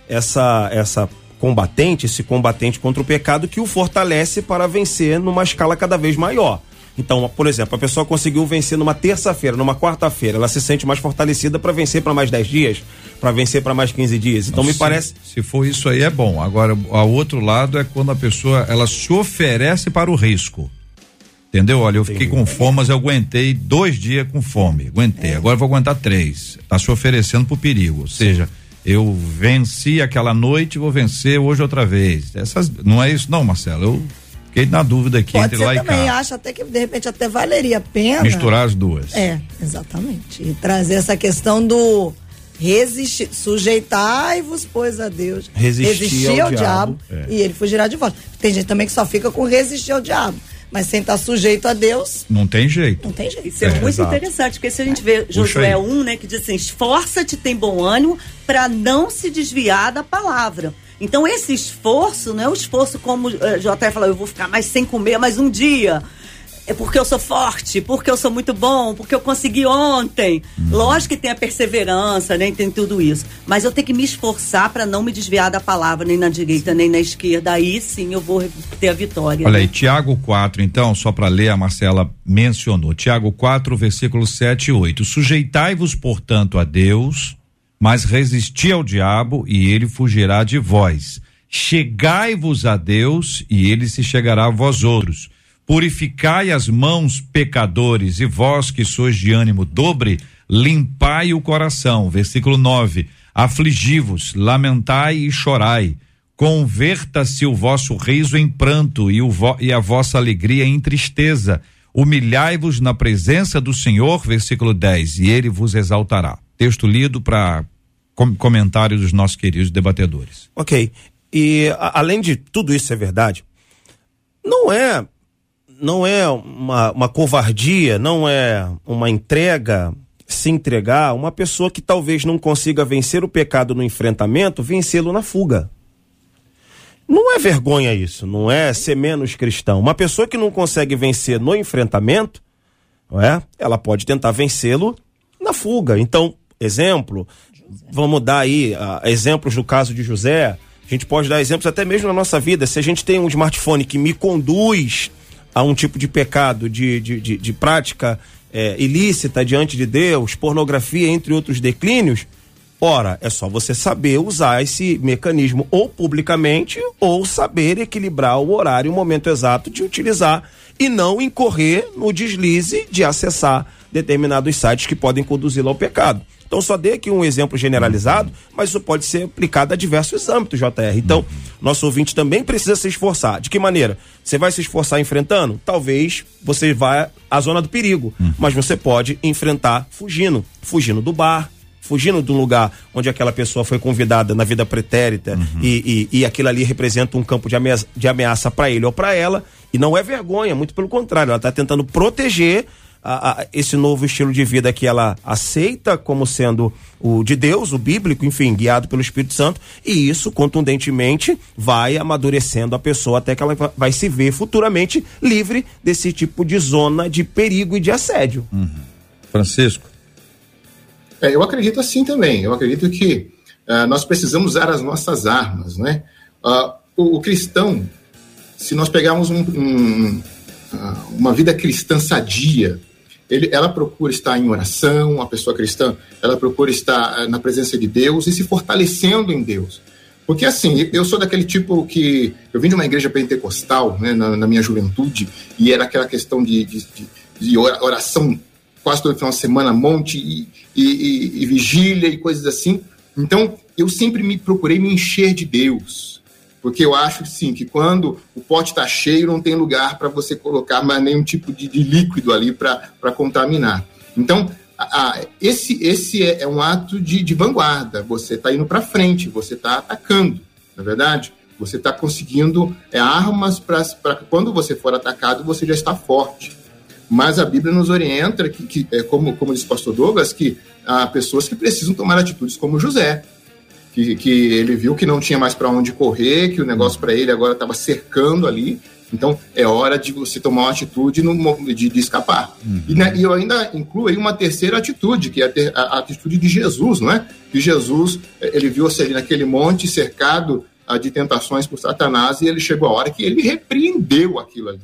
essa, essa combatente, esse combatente contra o pecado que o fortalece para vencer numa escala cada vez maior. Então, por exemplo, a pessoa conseguiu vencer numa terça-feira, numa quarta-feira, ela se sente mais fortalecida para vencer para mais 10 dias, para vencer para mais 15 dias. Então, me se, parece. Se for isso aí é bom. Agora, o outro lado é quando a pessoa ela se oferece para o risco. Entendeu? Olha, eu fiquei com fome, mas eu aguentei dois dias com fome. Aguentei. Agora eu vou aguentar três. Tá se oferecendo pro perigo. Ou seja, eu venci aquela noite, vou vencer hoje outra vez. Essas, não é isso, não, Marcelo. Eu fiquei na dúvida aqui Pode entre ser lá e também, cá. acho até que de repente até valeria a pena. Misturar as duas. É, exatamente. E trazer essa questão do resistir, sujeitai-vos, pois a Deus. Resistir ao diabo. É. e ele fugirá de vós. Tem gente também que só fica com resistir ao diabo. Mas sem estar sujeito a Deus, Não tem jeito. não tem jeito. Isso é, É, muito exato. interessante, porque se a gente vê. Josué 1, né, que diz assim: esforça-te, tem bom ânimo, para não se desviar da palavra. Então, esse esforço não é o esforço como uh, JR falou, eu vou ficar mais sem comer mais um dia. É porque eu sou forte, porque eu sou muito bom, porque eu consegui ontem. Lógico que tem a perseverança, né? Tem tudo isso. Mas eu tenho que me esforçar para não me desviar da palavra, nem na direita, nem na esquerda. Aí sim eu vou ter a vitória. Olha aí, né? Tiago 4, então, só para ler, a Marcela mencionou. Tiago 4, versículos 7 e 8. Sujeitai-vos, portanto, a Deus, mas resisti ao diabo e ele fugirá de vós. Chegai-vos a Deus e ele se chegará a vós outros. Purificai as mãos, pecadores, e vós que sois de ânimo dobre, limpai o coração. Versículo 9. Afligi-vos, lamentai e chorai. Converta-se o vosso riso em pranto e, vo- e a vossa alegria em tristeza. Humilhai-vos na presença do Senhor, versículo 10, e ele vos exaltará. Texto lido para com, comentário dos nossos queridos debatedores. Ok. E além de tudo isso ser verdade, não é não é uma, uma covardia, não é uma entrega, se entregar, uma pessoa que talvez não consiga vencer o pecado no enfrentamento, vencê-lo na fuga. Não é vergonha isso, não é ser menos cristão. Uma pessoa que não consegue vencer no enfrentamento, não é? Ela pode tentar vencê-lo na fuga. Então, exemplo, vamos dar aí ah, exemplos do caso de José. A gente pode dar exemplos até mesmo na nossa vida. Se a gente tem um smartphone que me conduz a um tipo de pecado, de, de, de, de prática eh, ilícita diante de Deus, pornografia, entre outros declínios, ora, é só você saber usar esse mecanismo ou publicamente ou saber equilibrar o horário e o momento exato de utilizar e não incorrer no deslize de acessar determinados sites que podem conduzi-lo ao pecado. Então, só dei aqui um exemplo generalizado, mas isso pode ser aplicado a diversos âmbitos, JR. Então, nosso ouvinte também precisa se esforçar. De que maneira? Você vai se esforçar enfrentando? Talvez você vá à zona do perigo, mas você pode enfrentar fugindo fugindo do bar, fugindo de um lugar onde aquela pessoa foi convidada na vida pretérita e, e, e aquilo ali representa um campo de ameaça, de ameaça para ele ou para ela. E não é vergonha, muito pelo contrário, ela está tentando proteger a- a- esse novo estilo de vida que ela aceita como sendo o de Deus, o bíblico, enfim, guiado pelo Espírito Santo, e isso contundentemente vai amadurecendo a pessoa até que ela va- vai se ver futuramente livre desse tipo de zona de perigo e de assédio. Francisco. É, eu acredito assim também. Eu acredito que ah, nós precisamos usar as nossas armas, né? Ah, o, o cristão, se nós pegarmos um- um- ah, uma vida cristã sadia, ele, ela procura estar em oração, a pessoa cristã, ela procura estar eh, na presença de Deus e se fortalecendo em Deus. Porque assim, eu sou daquele tipo que. Eu vim de uma igreja pentecostal né, na, na minha juventude, e era aquela questão de, de, de, oração quase todo final de semana, monte e, e, e, vigília e coisas assim. Então, eu sempre me procurei me encher de Deus. Porque eu acho, sim, que quando o pote está cheio, não tem lugar para você colocar mais nenhum tipo de, de líquido ali para contaminar. Então, a, esse, esse é, é, um ato de, de vanguarda. Você está indo para frente, você está atacando, na é verdade? Você está conseguindo é, armas para quando você for atacado, você já está forte. Mas a Bíblia nos orienta, que, que é, como, como disse o pastor Douglas, que há pessoas que precisam tomar atitudes como José, que, que ele viu que não tinha mais para onde correr, que o negócio para ele agora estava cercando ali, então, é hora de você tomar uma atitude no, de, de escapar. Uhum. E, né, e, eu ainda incluo aí uma terceira atitude, que é a, ter, a, a, atitude de Jesus, não é? Que Jesus, eh, ele viu-se ali naquele monte cercado uh, de tentações por Satanás e ele chegou a hora que ele repreendeu aquilo ali.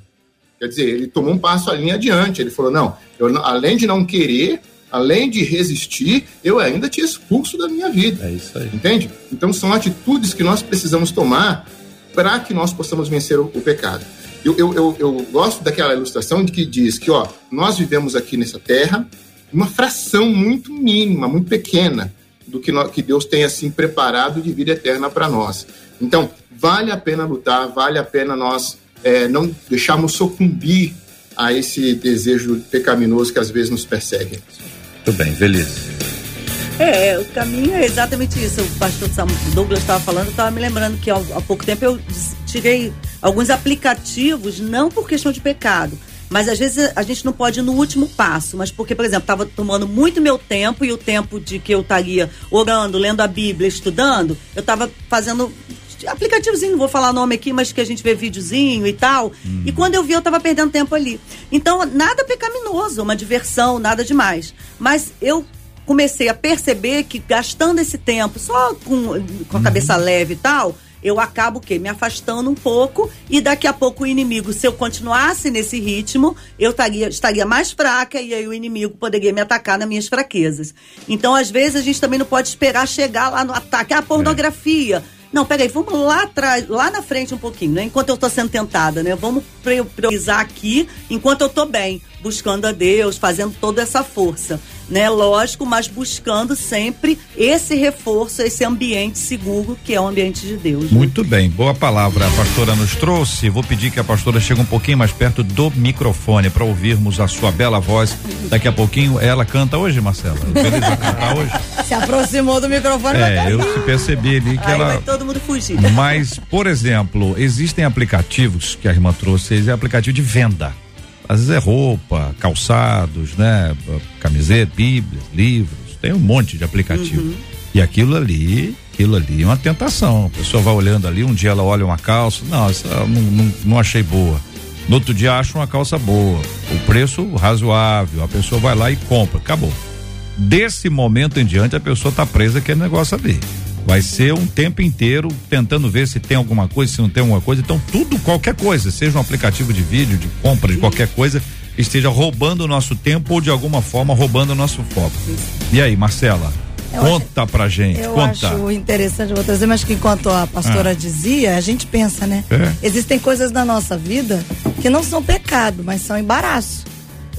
Quer dizer, ele tomou um passo ali adiante. Ele falou: não, eu, além de não querer, além de resistir, eu ainda te expulso da minha vida. É isso aí. Entende? Então, são atitudes que nós precisamos tomar para que nós possamos vencer o, o pecado. Eu, eu, eu, eu, gosto daquela ilustração de que diz que ó, nós vivemos aqui nessa terra uma fração muito mínima, muito pequena do que, nós, que Deus tem assim preparado de vida eterna para nós. Então, vale a pena lutar, vale a pena nós é, não deixarmos sucumbir a esse desejo pecaminoso que às vezes nos persegue. Muito bem, beleza. É, o caminho é exatamente isso. O pastor Douglas estava falando, estava me lembrando que há, pouco tempo eu tirei alguns aplicativos, não por questão de pecado, mas às vezes a gente não pode ir no último passo, mas porque, por exemplo, estava tomando muito meu tempo e o tempo de que eu estaria orando, lendo a Bíblia, estudando, eu estava fazendo aplicativozinho, não vou falar o nome aqui, mas que a gente vê videozinho e tal. Hum. E quando eu vi, eu estava perdendo tempo ali. Então, nada pecaminoso, uma diversão, nada demais. Mas eu comecei a perceber que gastando esse tempo só com, com a uhum. cabeça leve e tal, eu acabo que me afastando um pouco e daqui a pouco o inimigo, se eu continuasse nesse ritmo, eu estaria, estaria mais fraca e aí o inimigo poderia me atacar nas minhas fraquezas. Então, às vezes, a gente também não pode esperar chegar lá no ataque. Ah, pornografia. Não, peraí, vamos lá atrás, lá na frente um pouquinho, né? Enquanto eu tô sendo tentada, né? Vamos priorizar aqui enquanto eu tô bem, buscando a Deus, fazendo toda essa força né? Lógico, mas buscando sempre esse reforço, esse ambiente seguro que é o ambiente de Deus. Né? Muito bem, boa palavra a pastora nos trouxe. Vou pedir que a pastora chegue um pouquinho mais perto do microfone para ouvirmos a sua bela voz. Daqui a pouquinho ela canta hoje, Marcela. Beleza cantar hoje? Se aproximou do microfone. É, eu percebi ali que Aí ela. Vai todo mundo fugir. Mas, por exemplo, existem aplicativos que a irmã trouxe, é aplicativo de venda às vezes é roupa, calçados, né? Camiseta, bíblias, livros, tem um monte de aplicativo. Uhum. E aquilo ali, aquilo ali é uma tentação. A pessoa vai olhando ali, um dia ela olha uma calça, não, essa não, não, não achei boa. No outro dia acha uma calça boa, o preço razoável, a pessoa vai lá e compra, acabou. Desse momento em diante a pessoa está presa aquele negócio ali. Vai ser um tempo inteiro tentando ver se tem alguma coisa, se não tem alguma coisa. Então, tudo, qualquer coisa, seja um aplicativo de vídeo, de compra, de qualquer coisa, esteja roubando o nosso tempo ou de alguma forma roubando o nosso foco. E aí, Marcela? Eu conta acho, pra gente. Eu conta. acho interessante, vou trazer, mas que enquanto a pastora ah. dizia, a gente pensa, né? É. Existem coisas na nossa vida que não são pecado, mas são embaraço.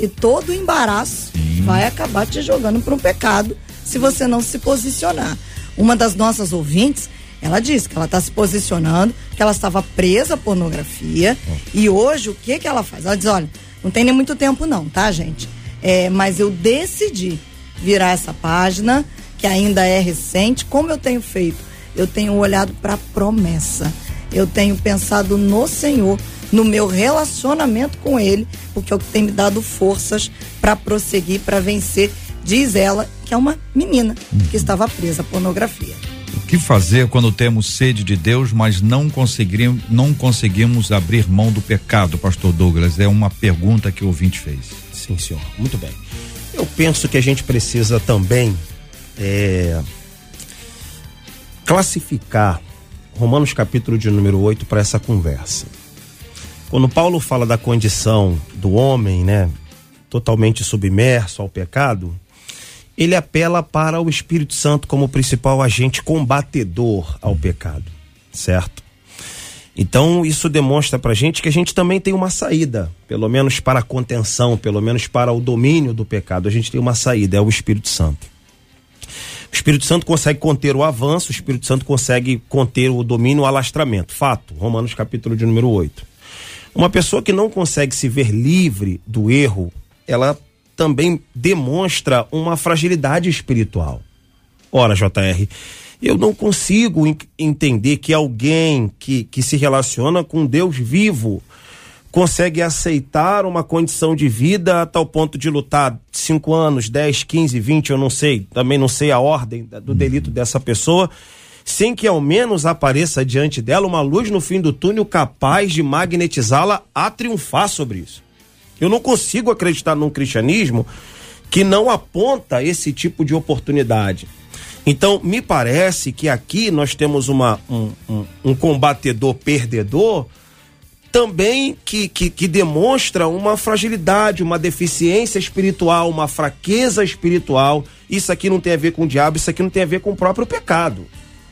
E todo embaraço Sim. vai acabar te jogando para um pecado se você não se posicionar. Uma das nossas ouvintes, ela disse que ela está se posicionando, que ela estava presa à pornografia e hoje o que que ela faz? Ela diz, olha, não tem nem muito tempo não, tá, gente? É, mas eu decidi virar essa página, que ainda é recente, como eu tenho feito? Eu tenho olhado para a promessa. Eu tenho pensado no Senhor, no meu relacionamento com Ele, porque é o que tem me dado forças para prosseguir, para vencer diz ela que é uma menina que estava presa à pornografia. O que fazer quando temos sede de Deus, mas não conseguimos, não conseguimos abrir mão do pecado, pastor Douglas? É uma pergunta que o ouvinte fez. Sim, senhor. Muito bem. Eu penso que a gente precisa também é, classificar Romanos capítulo de número 8 para essa conversa. Quando Paulo fala da condição do homem, né, totalmente submerso ao pecado, ele apela para o Espírito Santo como principal agente combatedor ao pecado, certo? Então, isso demonstra pra gente que a gente também tem uma saída, pelo menos para a contenção, pelo menos para o domínio do pecado. A gente tem uma saída, é o Espírito Santo. O Espírito Santo consegue conter o avanço, o Espírito Santo consegue conter o domínio, o alastramento. Fato, Romanos capítulo de número 8. Uma pessoa que não consegue se ver livre do erro, ela também demonstra uma fragilidade espiritual. Ora, JR, eu não consigo entender que alguém que, que se relaciona com Deus vivo consegue aceitar uma condição de vida a tal ponto de lutar 5 anos, 10, 15, 20, eu não sei, também não sei a ordem do delito dessa pessoa, sem que ao menos apareça diante dela uma luz no fim do túnel capaz de magnetizá-la a triunfar sobre isso. Eu não consigo acreditar num cristianismo que não aponta esse tipo de oportunidade. Então, me parece que aqui nós temos uma, um, um, um combatedor perdedor também que, que, que, demonstra uma fragilidade, uma deficiência espiritual, uma fraqueza espiritual. Isso aqui não tem a ver com o diabo, isso aqui não tem a ver com o próprio pecado.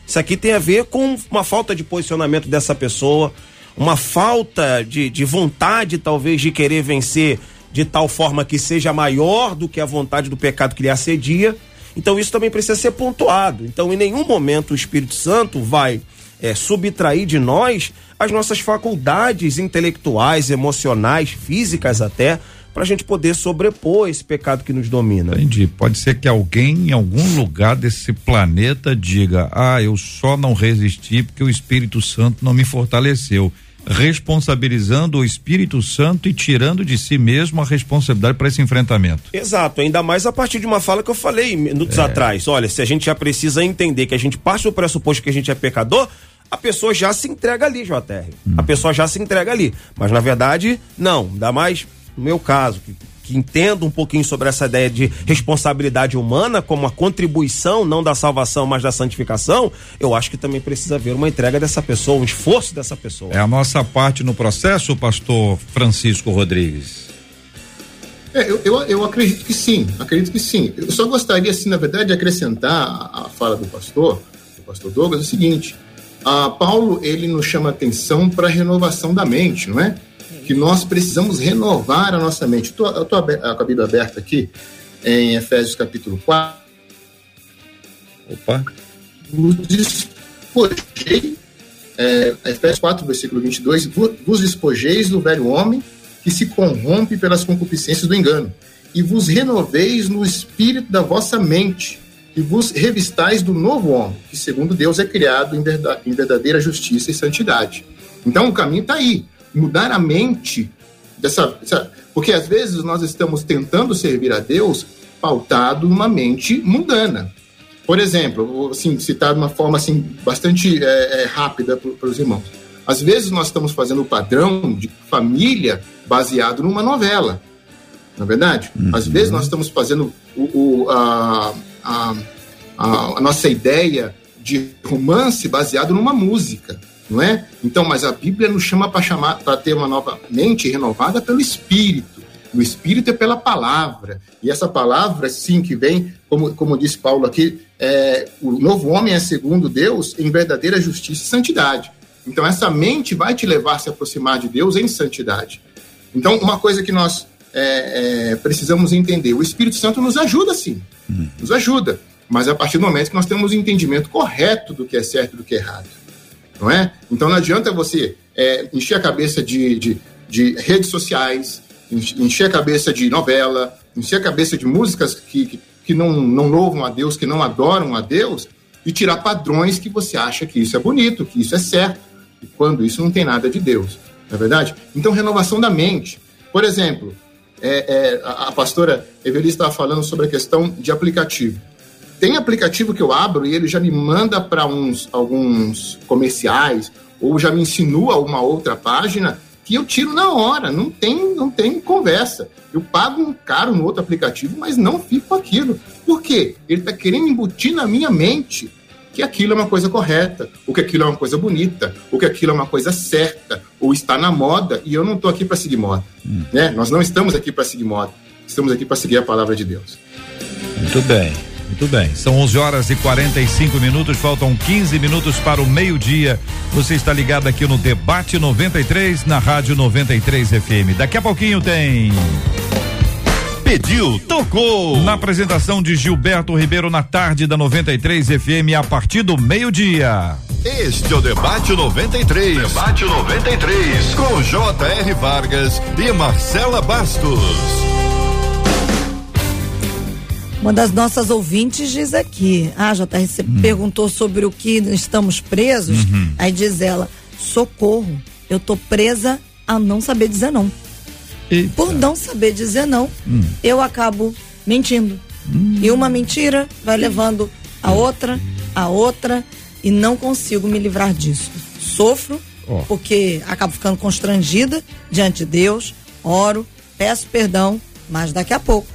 Isso aqui tem a ver com uma falta de posicionamento dessa pessoa, uma falta de, de vontade, talvez, de querer vencer de tal forma que seja maior do que a vontade do pecado que lhe assedia. Então isso também precisa ser pontuado. Então, em nenhum momento o Espírito Santo vai é, subtrair de nós as nossas faculdades intelectuais, emocionais, físicas até, para a gente poder sobrepor esse pecado que nos domina. Entendi. Pode ser que alguém em algum lugar desse planeta diga: Ah, eu só não resisti porque o Espírito Santo não me fortaleceu responsabilizando o Espírito Santo e tirando de si mesmo a responsabilidade para esse enfrentamento. Exato, ainda mais a partir de uma fala que eu falei minutos é. atrás. Olha, se a gente já precisa entender que a gente parte do pressuposto que a gente é pecador, a pessoa já se entrega ali, JR. Hum. A pessoa já se entrega ali. Mas na verdade, não. Ainda mais no meu caso, que que entenda um pouquinho sobre essa ideia de responsabilidade humana como uma contribuição não da salvação, mas da santificação, eu acho que também precisa haver uma entrega dessa pessoa, um esforço dessa pessoa. É a nossa parte no processo, pastor Francisco Rodrigues. É, eu, eu, eu, acredito que sim, acredito que sim. Eu só gostaria, assim, na verdade, de acrescentar a fala do pastor, do pastor Douglas, é o seguinte: a Paulo ele nos chama atenção para a renovação da mente, não é? Que nós precisamos renovar a nossa mente. Estou com a Bíblia aberta aqui, em Efésios capítulo 4. Opa! Vos despojei, é, Efésios 4, versículo 22, vos despojeis do velho homem que se corrompe pelas concupiscências do engano, e vos renoveis no espírito da vossa mente, e vos revistais do novo homem, que segundo Deus é criado em verdadeira justiça e santidade. Então o caminho está aí mudar a mente dessa, dessa, porque às vezes nós estamos tentando servir a Deus pautado numa mente mundana. Por exemplo, vou assim, citar de uma forma assim bastante é, é, rápida para os irmãos. Às vezes nós estamos fazendo o padrão de família baseado numa novela, na é verdade? Uhum. Às vezes nós estamos fazendo o, o a, a, a, a nossa ideia de romance baseado numa música não é? Então, mas a Bíblia nos chama para chamar para ter uma nova mente renovada pelo Espírito. O Espírito é pela palavra. E essa palavra, sim, que vem, como, como disse Paulo aqui, é, o novo homem é segundo Deus em verdadeira justiça e santidade. Então, essa mente vai te levar a se aproximar de Deus em santidade. Então, uma coisa que nós é, é, precisamos entender: o Espírito Santo nos ajuda, sim, uhum. nos ajuda, mas a partir do momento que nós temos o entendimento correto do que é certo e do que é errado não é? Então não adianta você é, encher a cabeça de, de, de, redes sociais, encher a cabeça de novela, encher a cabeça de músicas que, que, não, não louvam a Deus, que não adoram a Deus, e tirar padrões que você acha que isso é bonito, que isso é certo, e quando isso não tem nada de Deus, não é verdade? Então, renovação da mente. Por exemplo, é, é, a, a pastora Eveli estava falando sobre a questão de aplicativo. Tem aplicativo que eu abro e ele já me manda para uns alguns comerciais ou já me insinua uma outra página que eu tiro na hora, não tem, não tem conversa. Eu pago um caro no outro aplicativo, mas não fico com aquilo. Por quê? Ele está querendo embutir na minha mente que aquilo é uma coisa correta, ou que aquilo é uma coisa bonita, ou que aquilo é uma coisa certa, ou está na moda, e eu não estou aqui para seguir moda. Hum. Né? Nós não estamos aqui para seguir moda. estamos aqui para seguir a palavra de Deus. Muito bem. Muito bem, são 11 horas e 45 minutos, faltam 15 minutos para o meio-dia. Você está ligado aqui no Debate 93, na Rádio 93 FM. Daqui a pouquinho tem. Pediu, tocou. Na apresentação de Gilberto Ribeiro na tarde da 93 FM a partir do meio-dia. Este é o Debate 93. Debate 93. Com J.R. Vargas e Marcela Bastos. Uma das nossas ouvintes diz aqui, ah, JR, você Hum. perguntou sobre o que estamos presos, Uhum. aí diz ela, socorro, eu tô presa a não saber dizer não. Eita. Por não saber dizer não, Hum. eu acabo mentindo. E uma mentira vai levando a outra, a outra, e não consigo me livrar disso. Sofro, Ó. porque acabo ficando constrangida diante de Deus, oro, peço perdão, mas daqui a pouco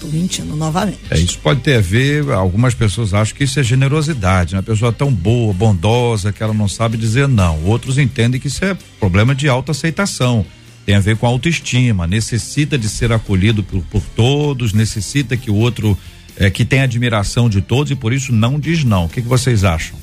tô mentindo novamente. É, isso pode ter a ver, algumas pessoas acham que isso é generosidade, né? Uma pessoa tão boa, bondosa, que ela não sabe dizer não. Outros entendem que isso é problema de autoaceitação. Tem a ver com autoestima, necessita de ser acolhido por, por todos, necessita que o outro, é, que tem admiração de todos e por isso não diz não. O que, que vocês acham?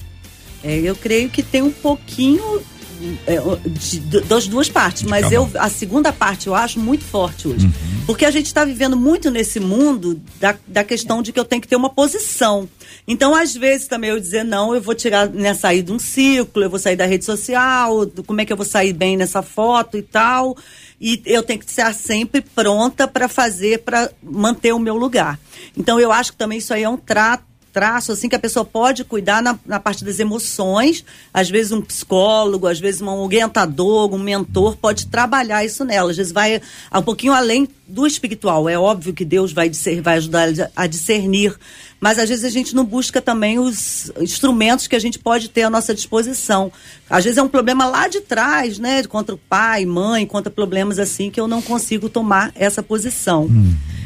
É, eu creio que tem um pouquinho de- de- das duas partes, mas eu, a segunda parte eu acho muito forte hoje. Uhum. Porque a gente está vivendo muito nesse mundo da, da questão de que eu tenho que ter uma posição. Então, às vezes, também eu dizer não, eu vou tirar, né, sair de um ciclo, eu vou sair da rede social, como é que eu vou sair bem nessa foto e tal. E eu tenho que estar sempre pronta para fazer, para manter o meu lugar. Então, eu acho que também isso aí é um trato traço assim que a pessoa pode cuidar na, na parte das emoções. Às vezes um psicólogo, às vezes um orientador, um mentor pode trabalhar isso nela. Às vezes vai um pouquinho além do espiritual. É óbvio que Deus vai, discer, vai ajudar a discernir, mas às vezes a gente não busca também os instrumentos que a gente pode ter à nossa disposição. Às vezes é um problema lá de trás, né, contra o pai, mãe, contra problemas assim que eu não consigo tomar essa posição.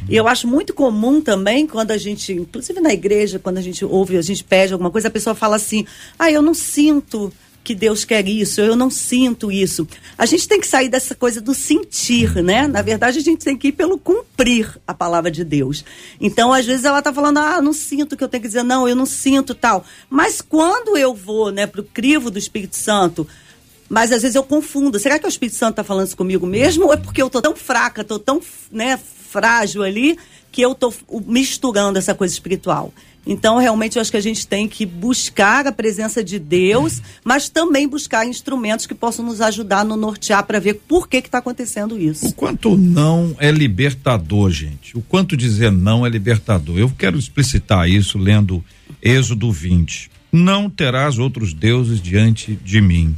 E eu acho muito comum também quando a gente, inclusive na igreja, quando a gente ouve, a gente pede alguma coisa, a pessoa fala assim: "Ah, eu não sinto que Deus quer isso, eu não sinto isso". A gente tem que sair dessa coisa do sentir, né? Na verdade, a gente tem que ir pelo cumprir a palavra de Deus. Então, às vezes ela tá falando: "Ah, não sinto que eu tenho que dizer não, eu não sinto tal". Mas quando eu vou, né, pro crivo do Espírito Santo, mas às vezes eu confundo. Será que o Espírito Santo está falando isso comigo mesmo? Ou é porque eu tô tão fraca, tô tão né, frágil ali, que eu tô misturando essa coisa espiritual? Então, realmente, eu acho que a gente tem que buscar a presença de Deus, mas também buscar instrumentos que possam nos ajudar no nortear para ver por que está acontecendo isso. O quanto não é libertador, gente. O quanto dizer não é libertador. Eu quero explicitar isso lendo Êxodo 20. Não terás outros deuses diante de mim.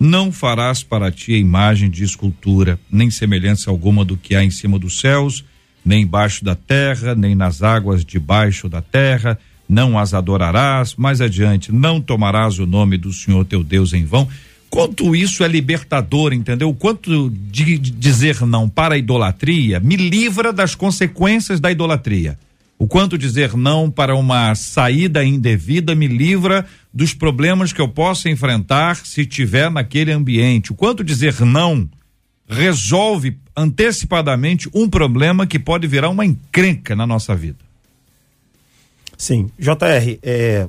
Não farás para ti a imagem de escultura, nem semelhança alguma do que há em cima dos céus, nem embaixo da terra, nem nas águas debaixo da terra. Não as adorarás. Mais adiante, não tomarás o nome do Senhor teu Deus em vão. Quanto isso é libertador, entendeu? Quanto de, dizer não para a idolatria me livra das consequências da idolatria. O quanto dizer não para uma saída indevida me livra dos problemas que eu posso enfrentar se tiver naquele ambiente. O quanto dizer não resolve antecipadamente um problema que pode virar uma encrenca na nossa vida. Sim, JR, é,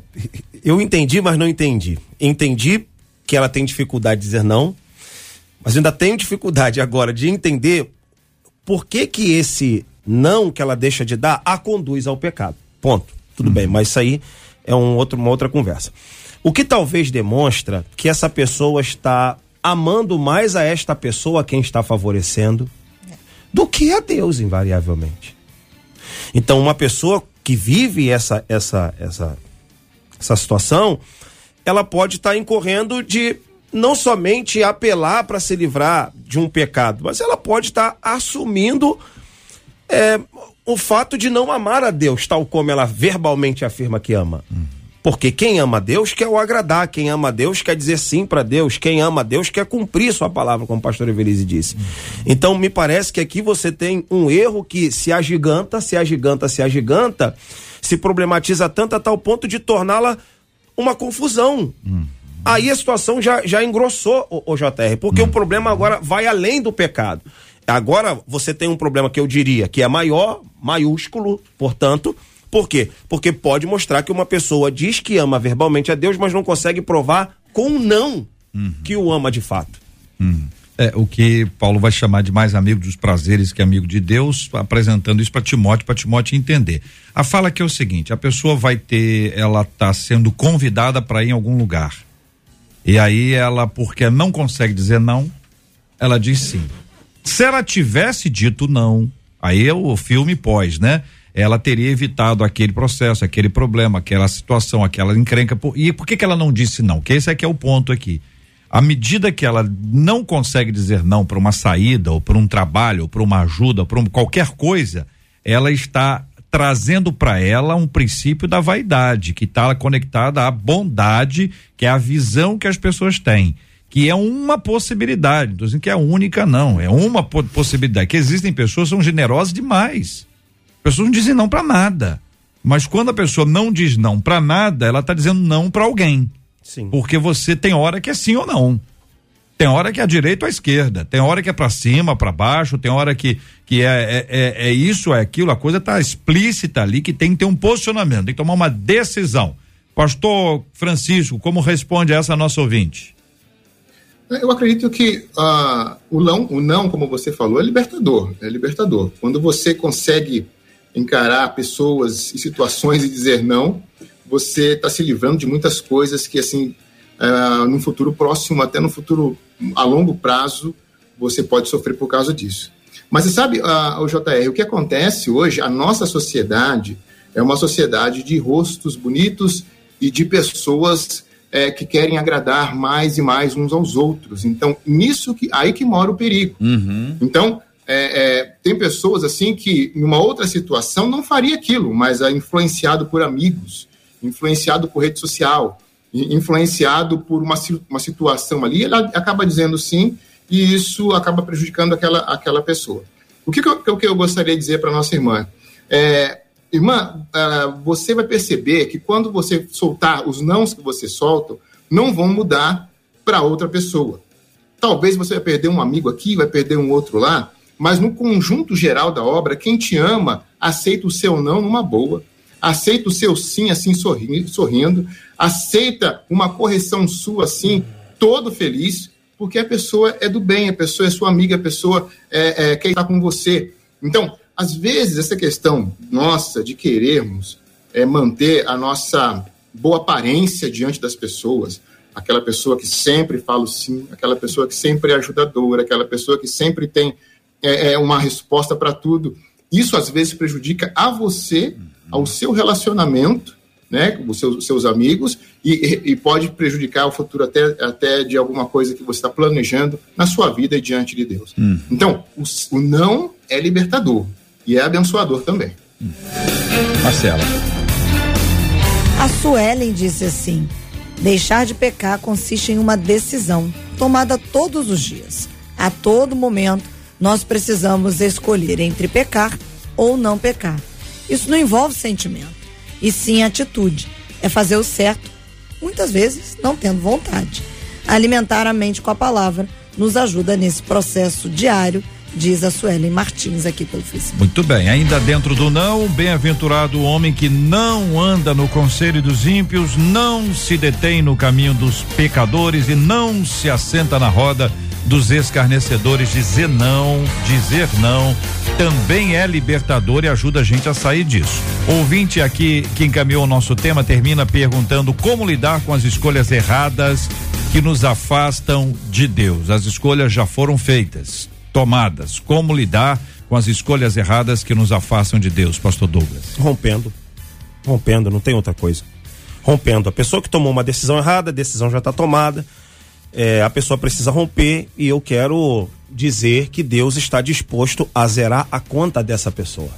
eu entendi, mas não entendi. Entendi que ela tem dificuldade de dizer não, mas ainda tenho dificuldade agora de entender por que que esse não que ela deixa de dar a conduz ao pecado. Ponto. Tudo bem, mas isso aí é um outro, uma outra conversa. O que talvez demonstra que essa pessoa está amando mais a esta pessoa quem está favorecendo do que a Deus, invariavelmente. Então, uma pessoa que vive essa essa essa essa situação, ela pode estar incorrendo de não somente apelar para se livrar de um pecado, mas ela pode estar assumindo é, o fato de não amar a Deus, tal como ela verbalmente afirma que ama. Porque quem ama Deus quer o agradar, quem ama Deus quer dizer sim para Deus, quem ama Deus quer cumprir sua palavra, como o pastor Evelise disse. Então, me parece que aqui você tem um erro que se agiganta, se agiganta, se agiganta, se problematiza tanto a tal ponto de torná-la uma confusão. Aí a situação já, já engrossou, o, JR, porque o problema agora vai além do pecado. Agora você tem um problema que eu diria que é maior, maiúsculo, portanto. Por quê? Porque pode mostrar que uma pessoa diz que ama verbalmente a Deus, mas não consegue provar com não que o ama de fato. É, o que Paulo vai chamar de mais amigo dos prazeres que amigo de Deus, apresentando isso para Timóteo, para Timóteo entender. A fala que é o seguinte: a pessoa vai ter, ela está sendo convidada para ir em algum lugar. E aí ela, porque não consegue dizer não, ela diz sim. Se ela tivesse dito não, aí é o filme pós, né? Ela teria evitado aquele processo, aquele problema, aquela situação, aquela encrenca. E por que, que ela não disse não? Que esse é que é o ponto aqui. À medida que ela não consegue dizer não para uma saída, ou para um trabalho, ou para uma ajuda, ou para um, qualquer coisa, ela está trazendo para ela um princípio da vaidade, que está conectada à bondade, que é a visão que as pessoas têm. Que é uma possibilidade, não tô dizendo que é única, não. É uma po- possibilidade. Que existem pessoas que são generosas demais. Pessoas não dizem não para nada. Mas quando a pessoa não diz não para nada, ela está dizendo não para alguém. Sim. Porque você tem hora que é sim ou não. Tem hora que é à direita ou à esquerda, tem hora que é para cima, para baixo, tem hora que, que é, é, é, é isso, é aquilo, a coisa tá explícita ali que tem que ter um posicionamento, tem que tomar uma decisão. Pastor Francisco, como responde a essa nossa ouvinte? Eu acredito que ah, o, não, o não, como você falou, é libertador. É libertador. Quando você consegue encarar pessoas e situações e dizer não, você está se livrando de muitas coisas que, assim, ah, no futuro próximo, até no futuro a longo prazo, você pode sofrer por causa disso. Mas você sabe, ah, o JR, o que acontece hoje, a nossa sociedade é uma sociedade de rostos bonitos e de pessoas é, que querem agradar mais e mais uns aos outros. Então, nisso que aí que mora o perigo. Então, é, é, tem pessoas assim que, em uma outra situação, não faria aquilo, mas é influenciado por amigos, influenciado por rede social, influenciado por uma, uma situação ali, ela acaba dizendo sim, e isso acaba prejudicando aquela, aquela pessoa. O que, que, eu, que eu gostaria de dizer para nossa irmã? É, irmã, ah, você vai perceber que quando você soltar os nãos que você solta, não vão mudar para outra pessoa. Talvez você vai perder um amigo aqui, vai perder um outro lá, mas no conjunto geral da obra, quem te ama aceita o seu não numa boa, aceita o seu sim assim sorri- sorrindo, aceita uma correção sua assim, todo feliz, porque a pessoa é do bem, a pessoa é sua amiga, a pessoa é, é, quer estar com você. Então, às vezes, essa questão nossa de querermos é, manter a nossa boa aparência diante das pessoas, aquela pessoa que sempre fala sim, aquela pessoa que sempre é ajudadora, aquela pessoa que sempre tem é, é, uma resposta para tudo. Isso às vezes prejudica a você, ao seu relacionamento, né, com os seus, seus amigos, e, e pode prejudicar o futuro até, até de alguma coisa que você está planejando na sua vida e diante de Deus. Então, o, o não é libertador e é abençoador também. Marcela. A Suelen disse assim: deixar de pecar consiste em uma decisão tomada todos os dias. A todo momento, nós precisamos escolher entre pecar ou não pecar. Isso não envolve sentimento, e sim atitude. É fazer o certo, muitas vezes não tendo vontade. Alimentar a mente com a palavra nos ajuda nesse processo diário, diz a Suelen Martins aqui pelo Facebook. Muito bem, ainda dentro do não, bem-aventurado o homem que não anda no conselho dos ímpios, não se detém no caminho dos pecadores e não se assenta na roda dos escarnecedores. Dizer não, dizer não, também é libertador e ajuda a gente a sair disso. Ouvinte aqui que encaminhou o nosso tema termina perguntando como lidar com as escolhas erradas que nos afastam de Deus. As escolhas já foram feitas tomadas. Como lidar com as escolhas erradas que nos afastam de Deus, Pastor Douglas? Rompendo. Rompendo, não tem outra coisa. Rompendo. A pessoa que tomou uma decisão errada, a decisão já está tomada. É, a pessoa precisa romper e eu quero dizer que Deus está disposto a zerar a conta dessa pessoa.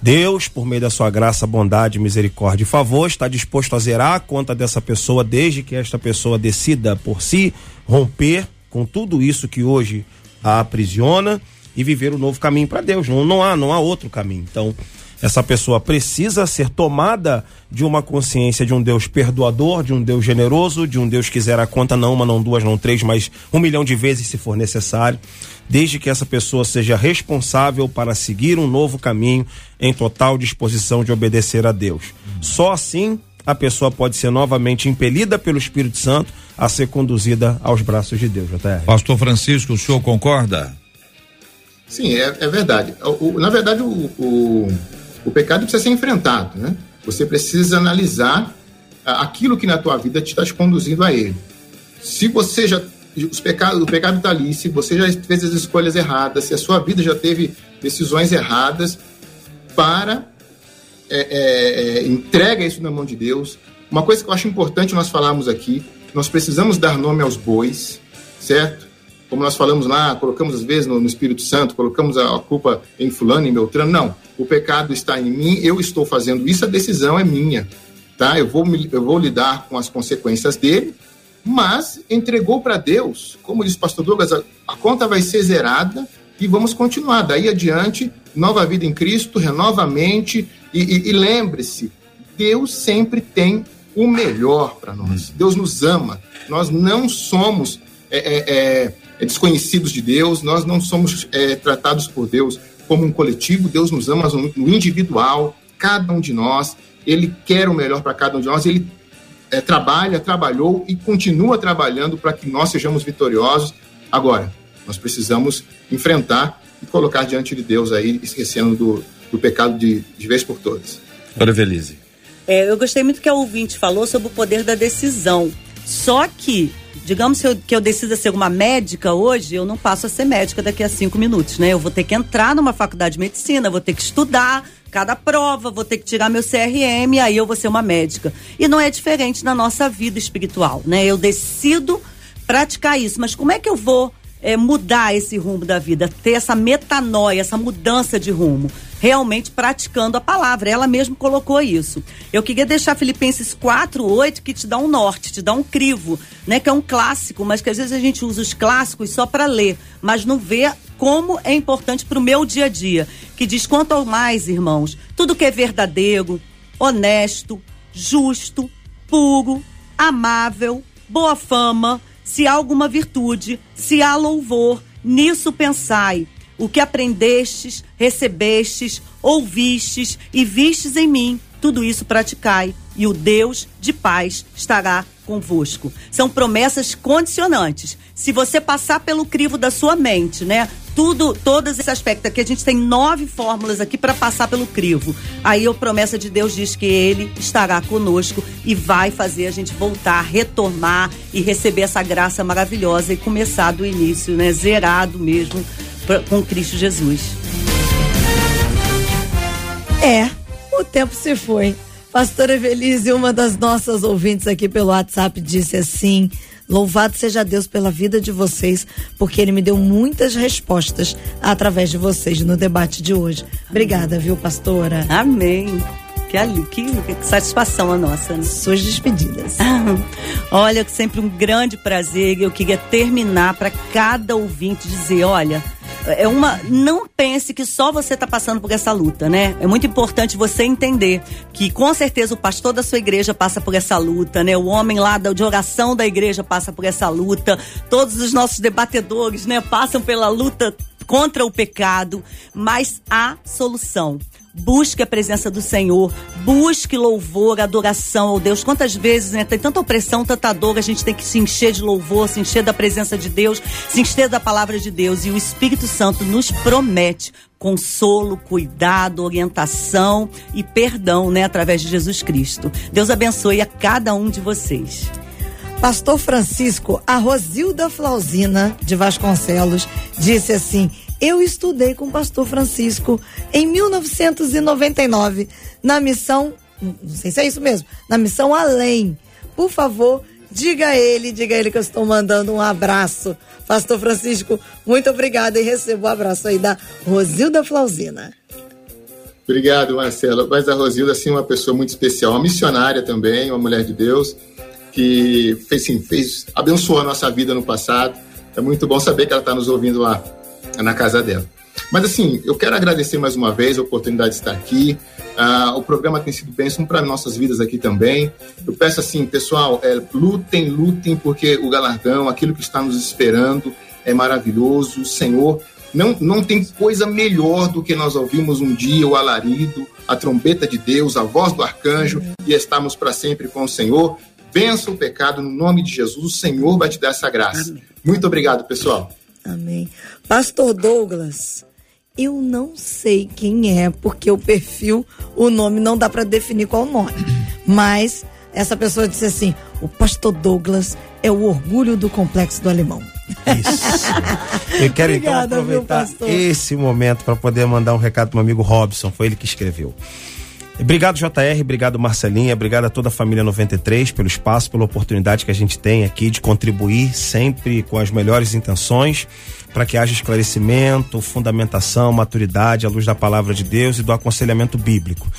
Deus, por meio da sua graça, bondade, misericórdia e favor, está disposto a zerar a conta dessa pessoa desde que esta pessoa decida por si romper com tudo isso que hoje a aprisiona e viver um novo caminho para Deus. Não, não há, não há outro caminho. Então, essa pessoa precisa ser tomada de uma consciência de um Deus perdoador, de um Deus generoso, de um Deus que zera a conta não uma, não duas, não três, mas um milhão de vezes se for necessário, desde que essa pessoa seja responsável para seguir um novo caminho em total disposição de obedecer a Deus. Só assim a pessoa pode ser novamente impelida pelo Espírito Santo a ser conduzida aos braços de Deus. JR. Pastor Francisco, o senhor concorda? Sim, é, é verdade. O, o, na verdade, o, o, o, pecado precisa ser enfrentado, né? Você precisa analisar aquilo que na tua vida te está conduzindo a ele. Se você já os pecados, o pecado está ali, se você já fez as escolhas erradas, se a sua vida já teve decisões erradas, para é, é, é, entrega isso na mão de Deus. Uma coisa que eu acho importante nós falarmos aqui, nós precisamos dar nome aos bois, certo? Como nós falamos lá, colocamos às vezes no, no Espírito Santo, colocamos a, a, culpa em fulano, em Beltrano. Não, o pecado está em mim, eu estou fazendo isso, a decisão é minha, tá? Eu vou, eu vou lidar com as consequências dele, mas entregou para Deus, como diz o pastor Douglas, a, a conta vai ser zerada e vamos continuar. Daí adiante, nova vida em Cristo, renova a mente, e, e, e lembre-se, Deus sempre tem o melhor para nós. Deus nos ama. Nós não somos é, é, é, desconhecidos de Deus, nós não somos é, tratados por Deus como um coletivo. Deus nos ama no individual, cada um de nós. Ele quer o melhor para cada um de nós. Ele é, trabalha, trabalhou e continua trabalhando para que nós sejamos vitoriosos. Agora, nós precisamos enfrentar e colocar diante de Deus aí, esquecendo do, do pecado de, de vez por todas. Ora, Velize. É, eu gostei muito que a ouvinte falou sobre o poder da decisão. Só que, digamos que eu, decida ser uma médica hoje, eu não passo a ser médica daqui a cinco minutos, né? Eu vou ter que entrar numa faculdade de medicina, vou ter que estudar cada prova, vou ter que tirar meu CRM, aí eu vou ser uma médica. E não é diferente na nossa vida espiritual, né? Eu decido praticar isso, mas como é que eu vou é, mudar esse rumo da vida, ter essa metanoia, essa mudança de rumo, realmente praticando a palavra. Ela mesmo colocou isso. Eu queria deixar Filipenses 4:8 que te dá um norte, te dá um crivo, né, que é um clássico, mas que às vezes a gente usa os clássicos só para ler, mas não vê como é importante para o meu dia a dia. Que diz quanto ao mais, irmãos, tudo que é verdadeiro, honesto, justo, puro, amável, boa fama, se há alguma virtude, se há louvor, nisso pensai. O que aprendestes, recebestes, ouvistes e vistes em mim, tudo isso praticai, e o Deus de paz estará convosco. São promessas condicionantes. Se você passar pelo crivo da sua mente, né? Tudo, todos esses aspectos aqui, a gente tem nove fórmulas aqui para passar pelo crivo. Aí a promessa de Deus diz que Ele estará conosco e vai fazer a gente voltar, retomar e receber essa graça maravilhosa e começar do início, né? Zerado mesmo com Cristo Jesus. É, o tempo se foi. Pastora Evelise, uma das nossas ouvintes aqui pelo WhatsApp, disse assim: Louvado seja Deus pela vida de vocês, porque Ele me deu muitas respostas através de vocês no debate de hoje. Obrigada, viu, pastora? Amém. Que, ali, que, que satisfação a nossa. Né? Suas despedidas. olha, sempre um grande prazer. Eu queria terminar para cada ouvinte dizer: olha é uma. Não pense que só você está passando por essa luta, né? É muito importante você entender que com certeza o pastor da sua igreja passa por essa luta, né? O homem lá de oração da igreja passa por essa luta. Todos os nossos debatedores, né, passam pela luta contra o pecado, mas há solução. Busque a presença do Senhor, busque louvor, adoração ao Deus. Quantas vezes, né, tem tanta opressão, tanta dor, a gente tem que se encher de louvor, se encher da presença de Deus, se encher da palavra de Deus. E o Espírito Santo nos promete consolo, cuidado, orientação e perdão, né, através de Jesus Cristo. Deus abençoe a cada um de vocês. Pastor Francisco, a Rosilda Flausina de Vasconcelos disse assim: eu estudei com o pastor Francisco em 1999 na missão, não sei se é isso mesmo, na missão Além. Por favor, diga a ele, diga a ele que eu estou mandando um abraço. Pastor Francisco, muito obrigada e recebo o um abraço aí da Rosilda Flausina. Obrigado, Marcelo. Mas a Rosilda, assim, uma pessoa muito especial, uma missionária também, uma mulher de Deus, que fez, sim, fez, abençoou a nossa vida no passado. É muito bom saber que ela está nos ouvindo lá na casa dela. Mas assim, eu quero agradecer mais uma vez a oportunidade de estar aqui. Uh, o programa tem sido bênção para nossas vidas aqui também. Eu peço assim, pessoal, é, lutem, lutem, porque o galardão, aquilo que está nos esperando, é maravilhoso. O Senhor não, não tem coisa melhor do que nós ouvimos um dia o alarido, a trombeta de Deus, a voz do arcanjo e estamos para sempre com o Senhor. Vença o pecado no nome de Jesus. O Senhor vai te dar essa graça. Muito obrigado, pessoal. Amém. Pastor Douglas, eu não sei quem é, porque o perfil, o nome não dá para definir qual o nome. Mas essa pessoa disse assim: o pastor Douglas é o orgulho do complexo do alemão. Isso. Eu quero então Obrigada, então aproveitar esse momento para poder mandar um recado para meu amigo Robson, foi ele que escreveu. Obrigado, JR, obrigado, Marcelinha, obrigado a toda a família 93 pelo espaço, pela oportunidade que a gente tem aqui de contribuir sempre com as melhores intenções para que haja esclarecimento, fundamentação, maturidade à luz da palavra de Deus e do aconselhamento bíblico.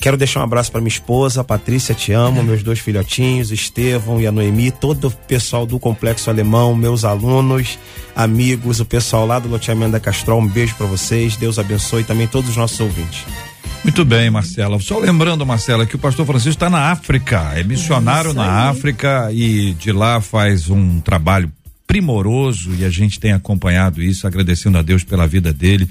Quero deixar um abraço para minha esposa, Patrícia, te amo, meus dois filhotinhos, Estevão e a Noemi, todo o pessoal do Complexo Alemão, meus alunos, amigos, o pessoal lá do Loteamento da Castrol, um beijo para vocês, Deus abençoe também todos os nossos ouvintes. Muito bem, Marcela. Só lembrando, Marcela, que o pastor Francisco está na África, é missionário na África e de lá faz um trabalho primoroso e a gente tem acompanhado isso, agradecendo a Deus pela vida dele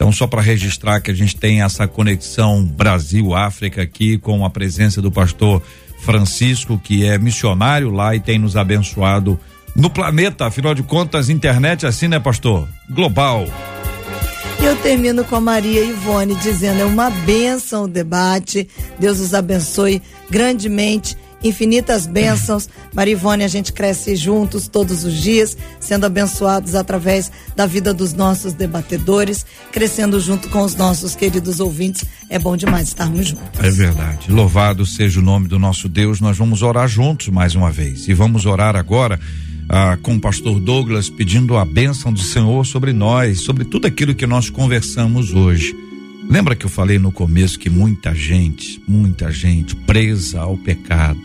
então, só para registrar que a gente tem essa conexão Brasil-África aqui com a presença do pastor Francisco, que é missionário lá e tem nos abençoado no planeta. Afinal de contas, internet é assim, né, pastor? Global. Eu termino com a Maria Ivone dizendo: é uma benção o debate. Deus os abençoe grandemente infinitas bênçãos. Marivone, a gente cresce juntos todos os dias, sendo abençoados através da vida dos nossos debatedores, crescendo junto com os nossos queridos ouvintes. É bom demais estarmos juntos. É verdade. Louvado seja o nome do nosso Deus. Nós vamos orar juntos mais uma vez. E vamos orar agora. Ah, com o pastor Douglas pedindo a bênção do Senhor sobre nós, sobre tudo aquilo que nós conversamos hoje. Lembra que eu falei no começo que muita gente, muita gente presa ao pecado,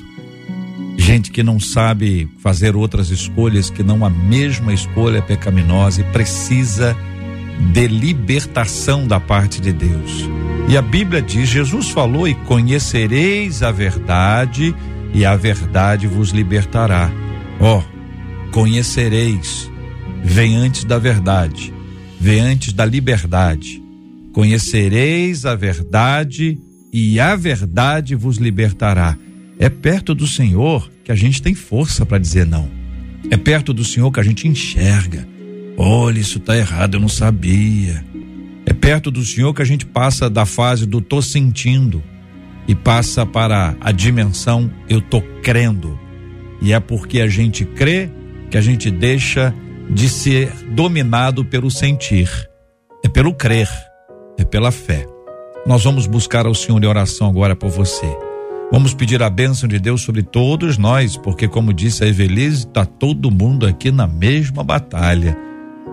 gente que não sabe fazer outras escolhas que não a mesma escolha pecaminosa e precisa de libertação da parte de Deus. E a Bíblia diz: Jesus falou, e conhecereis a verdade, e a verdade vos libertará. Ó, oh, conhecereis, vem antes da verdade, vem antes da liberdade. Conhecereis a verdade, e a verdade vos libertará. É perto do Senhor que a gente tem força para dizer não. É perto do Senhor que a gente enxerga. Olha, isso está errado, eu não sabia. É perto do Senhor que a gente passa da fase do tô sentindo e passa para a dimensão eu tô crendo. E é porque a gente crê que a gente deixa de ser dominado pelo sentir. É pelo crer, é pela fé. Nós vamos buscar ao Senhor em oração agora por você. Vamos pedir a bênção de Deus sobre todos nós, porque, como disse a Evelise, está todo mundo aqui na mesma batalha.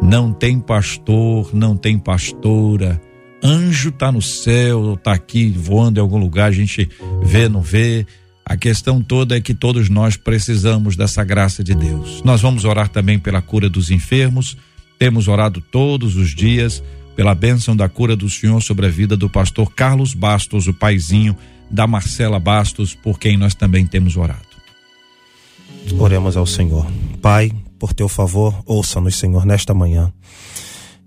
Não tem pastor, não tem pastora. Anjo está no céu, está aqui voando em algum lugar, a gente vê, não vê. A questão toda é que todos nós precisamos dessa graça de Deus. Nós vamos orar também pela cura dos enfermos. Temos orado todos os dias pela bênção da cura do Senhor sobre a vida do pastor Carlos Bastos, o paizinho da Marcela Bastos, por quem nós também temos orado. Oremos ao Senhor. Pai, por teu favor, ouça-nos, Senhor, nesta manhã.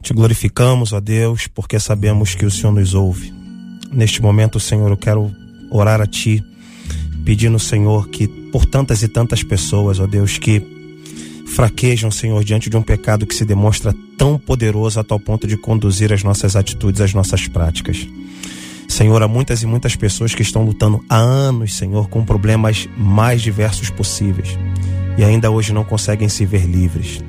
Te glorificamos, ó Deus, porque sabemos que o Senhor nos ouve. Neste momento, Senhor, eu quero orar a Ti, pedindo, Senhor, que por tantas e tantas pessoas, ó Deus, que fraquejam, Senhor, diante de um pecado que se demonstra tão poderoso a tal ponto de conduzir as nossas atitudes, as nossas práticas. Senhor, há muitas e muitas pessoas que estão lutando há anos, Senhor, com problemas mais diversos possíveis e ainda hoje não conseguem se ver livres.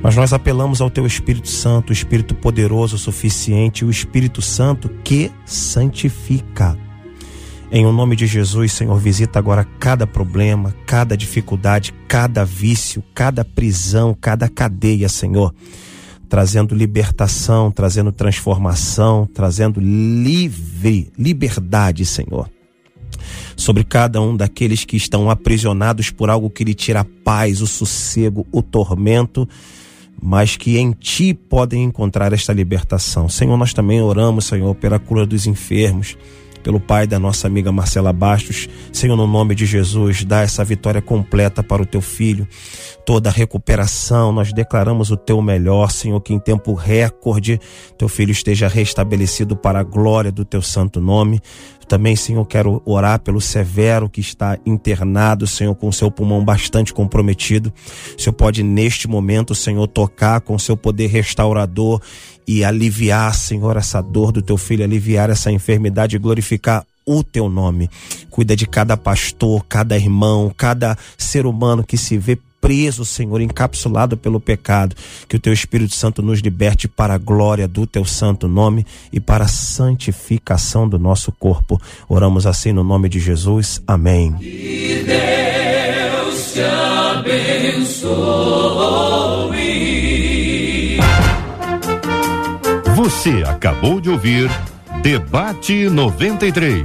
Mas nós apelamos ao Teu Espírito Santo, o Espírito poderoso suficiente, o Espírito Santo que santifica. Em o nome de Jesus, Senhor, visita agora cada problema, cada dificuldade, cada vício, cada prisão, cada cadeia, Senhor trazendo libertação, trazendo transformação, trazendo livre, liberdade, Senhor. Sobre cada um daqueles que estão aprisionados por algo que lhe tira a paz, o sossego, o tormento. mas que em ti podem encontrar esta libertação. Senhor, nós também oramos, Senhor, pela cura dos enfermos, pelo pai da nossa amiga Marcela Bastos. Senhor, no nome de Jesus, dá essa vitória completa para o teu filho. Toda a recuperação, nós declaramos o teu melhor, Senhor, que em tempo recorde teu filho esteja restabelecido para a glória do teu santo nome. Também, Senhor, quero orar pelo Severo que está internado, Senhor, com seu pulmão bastante comprometido. O Senhor pode, neste momento, Senhor, tocar com seu poder restaurador e aliviar, Senhor, essa dor do teu filho, aliviar essa enfermidade e glorificar o teu nome. Cuida de cada pastor, cada irmão, cada ser humano que se vê preso, Senhor, encapsulado pelo pecado. Que o teu Espírito Santo nos liberte para a glória do teu santo nome e para a santificação do nosso corpo. Oramos assim no nome de Jesus. Amém. Que Deus te abençoe. Você acabou de ouvir Debate 93.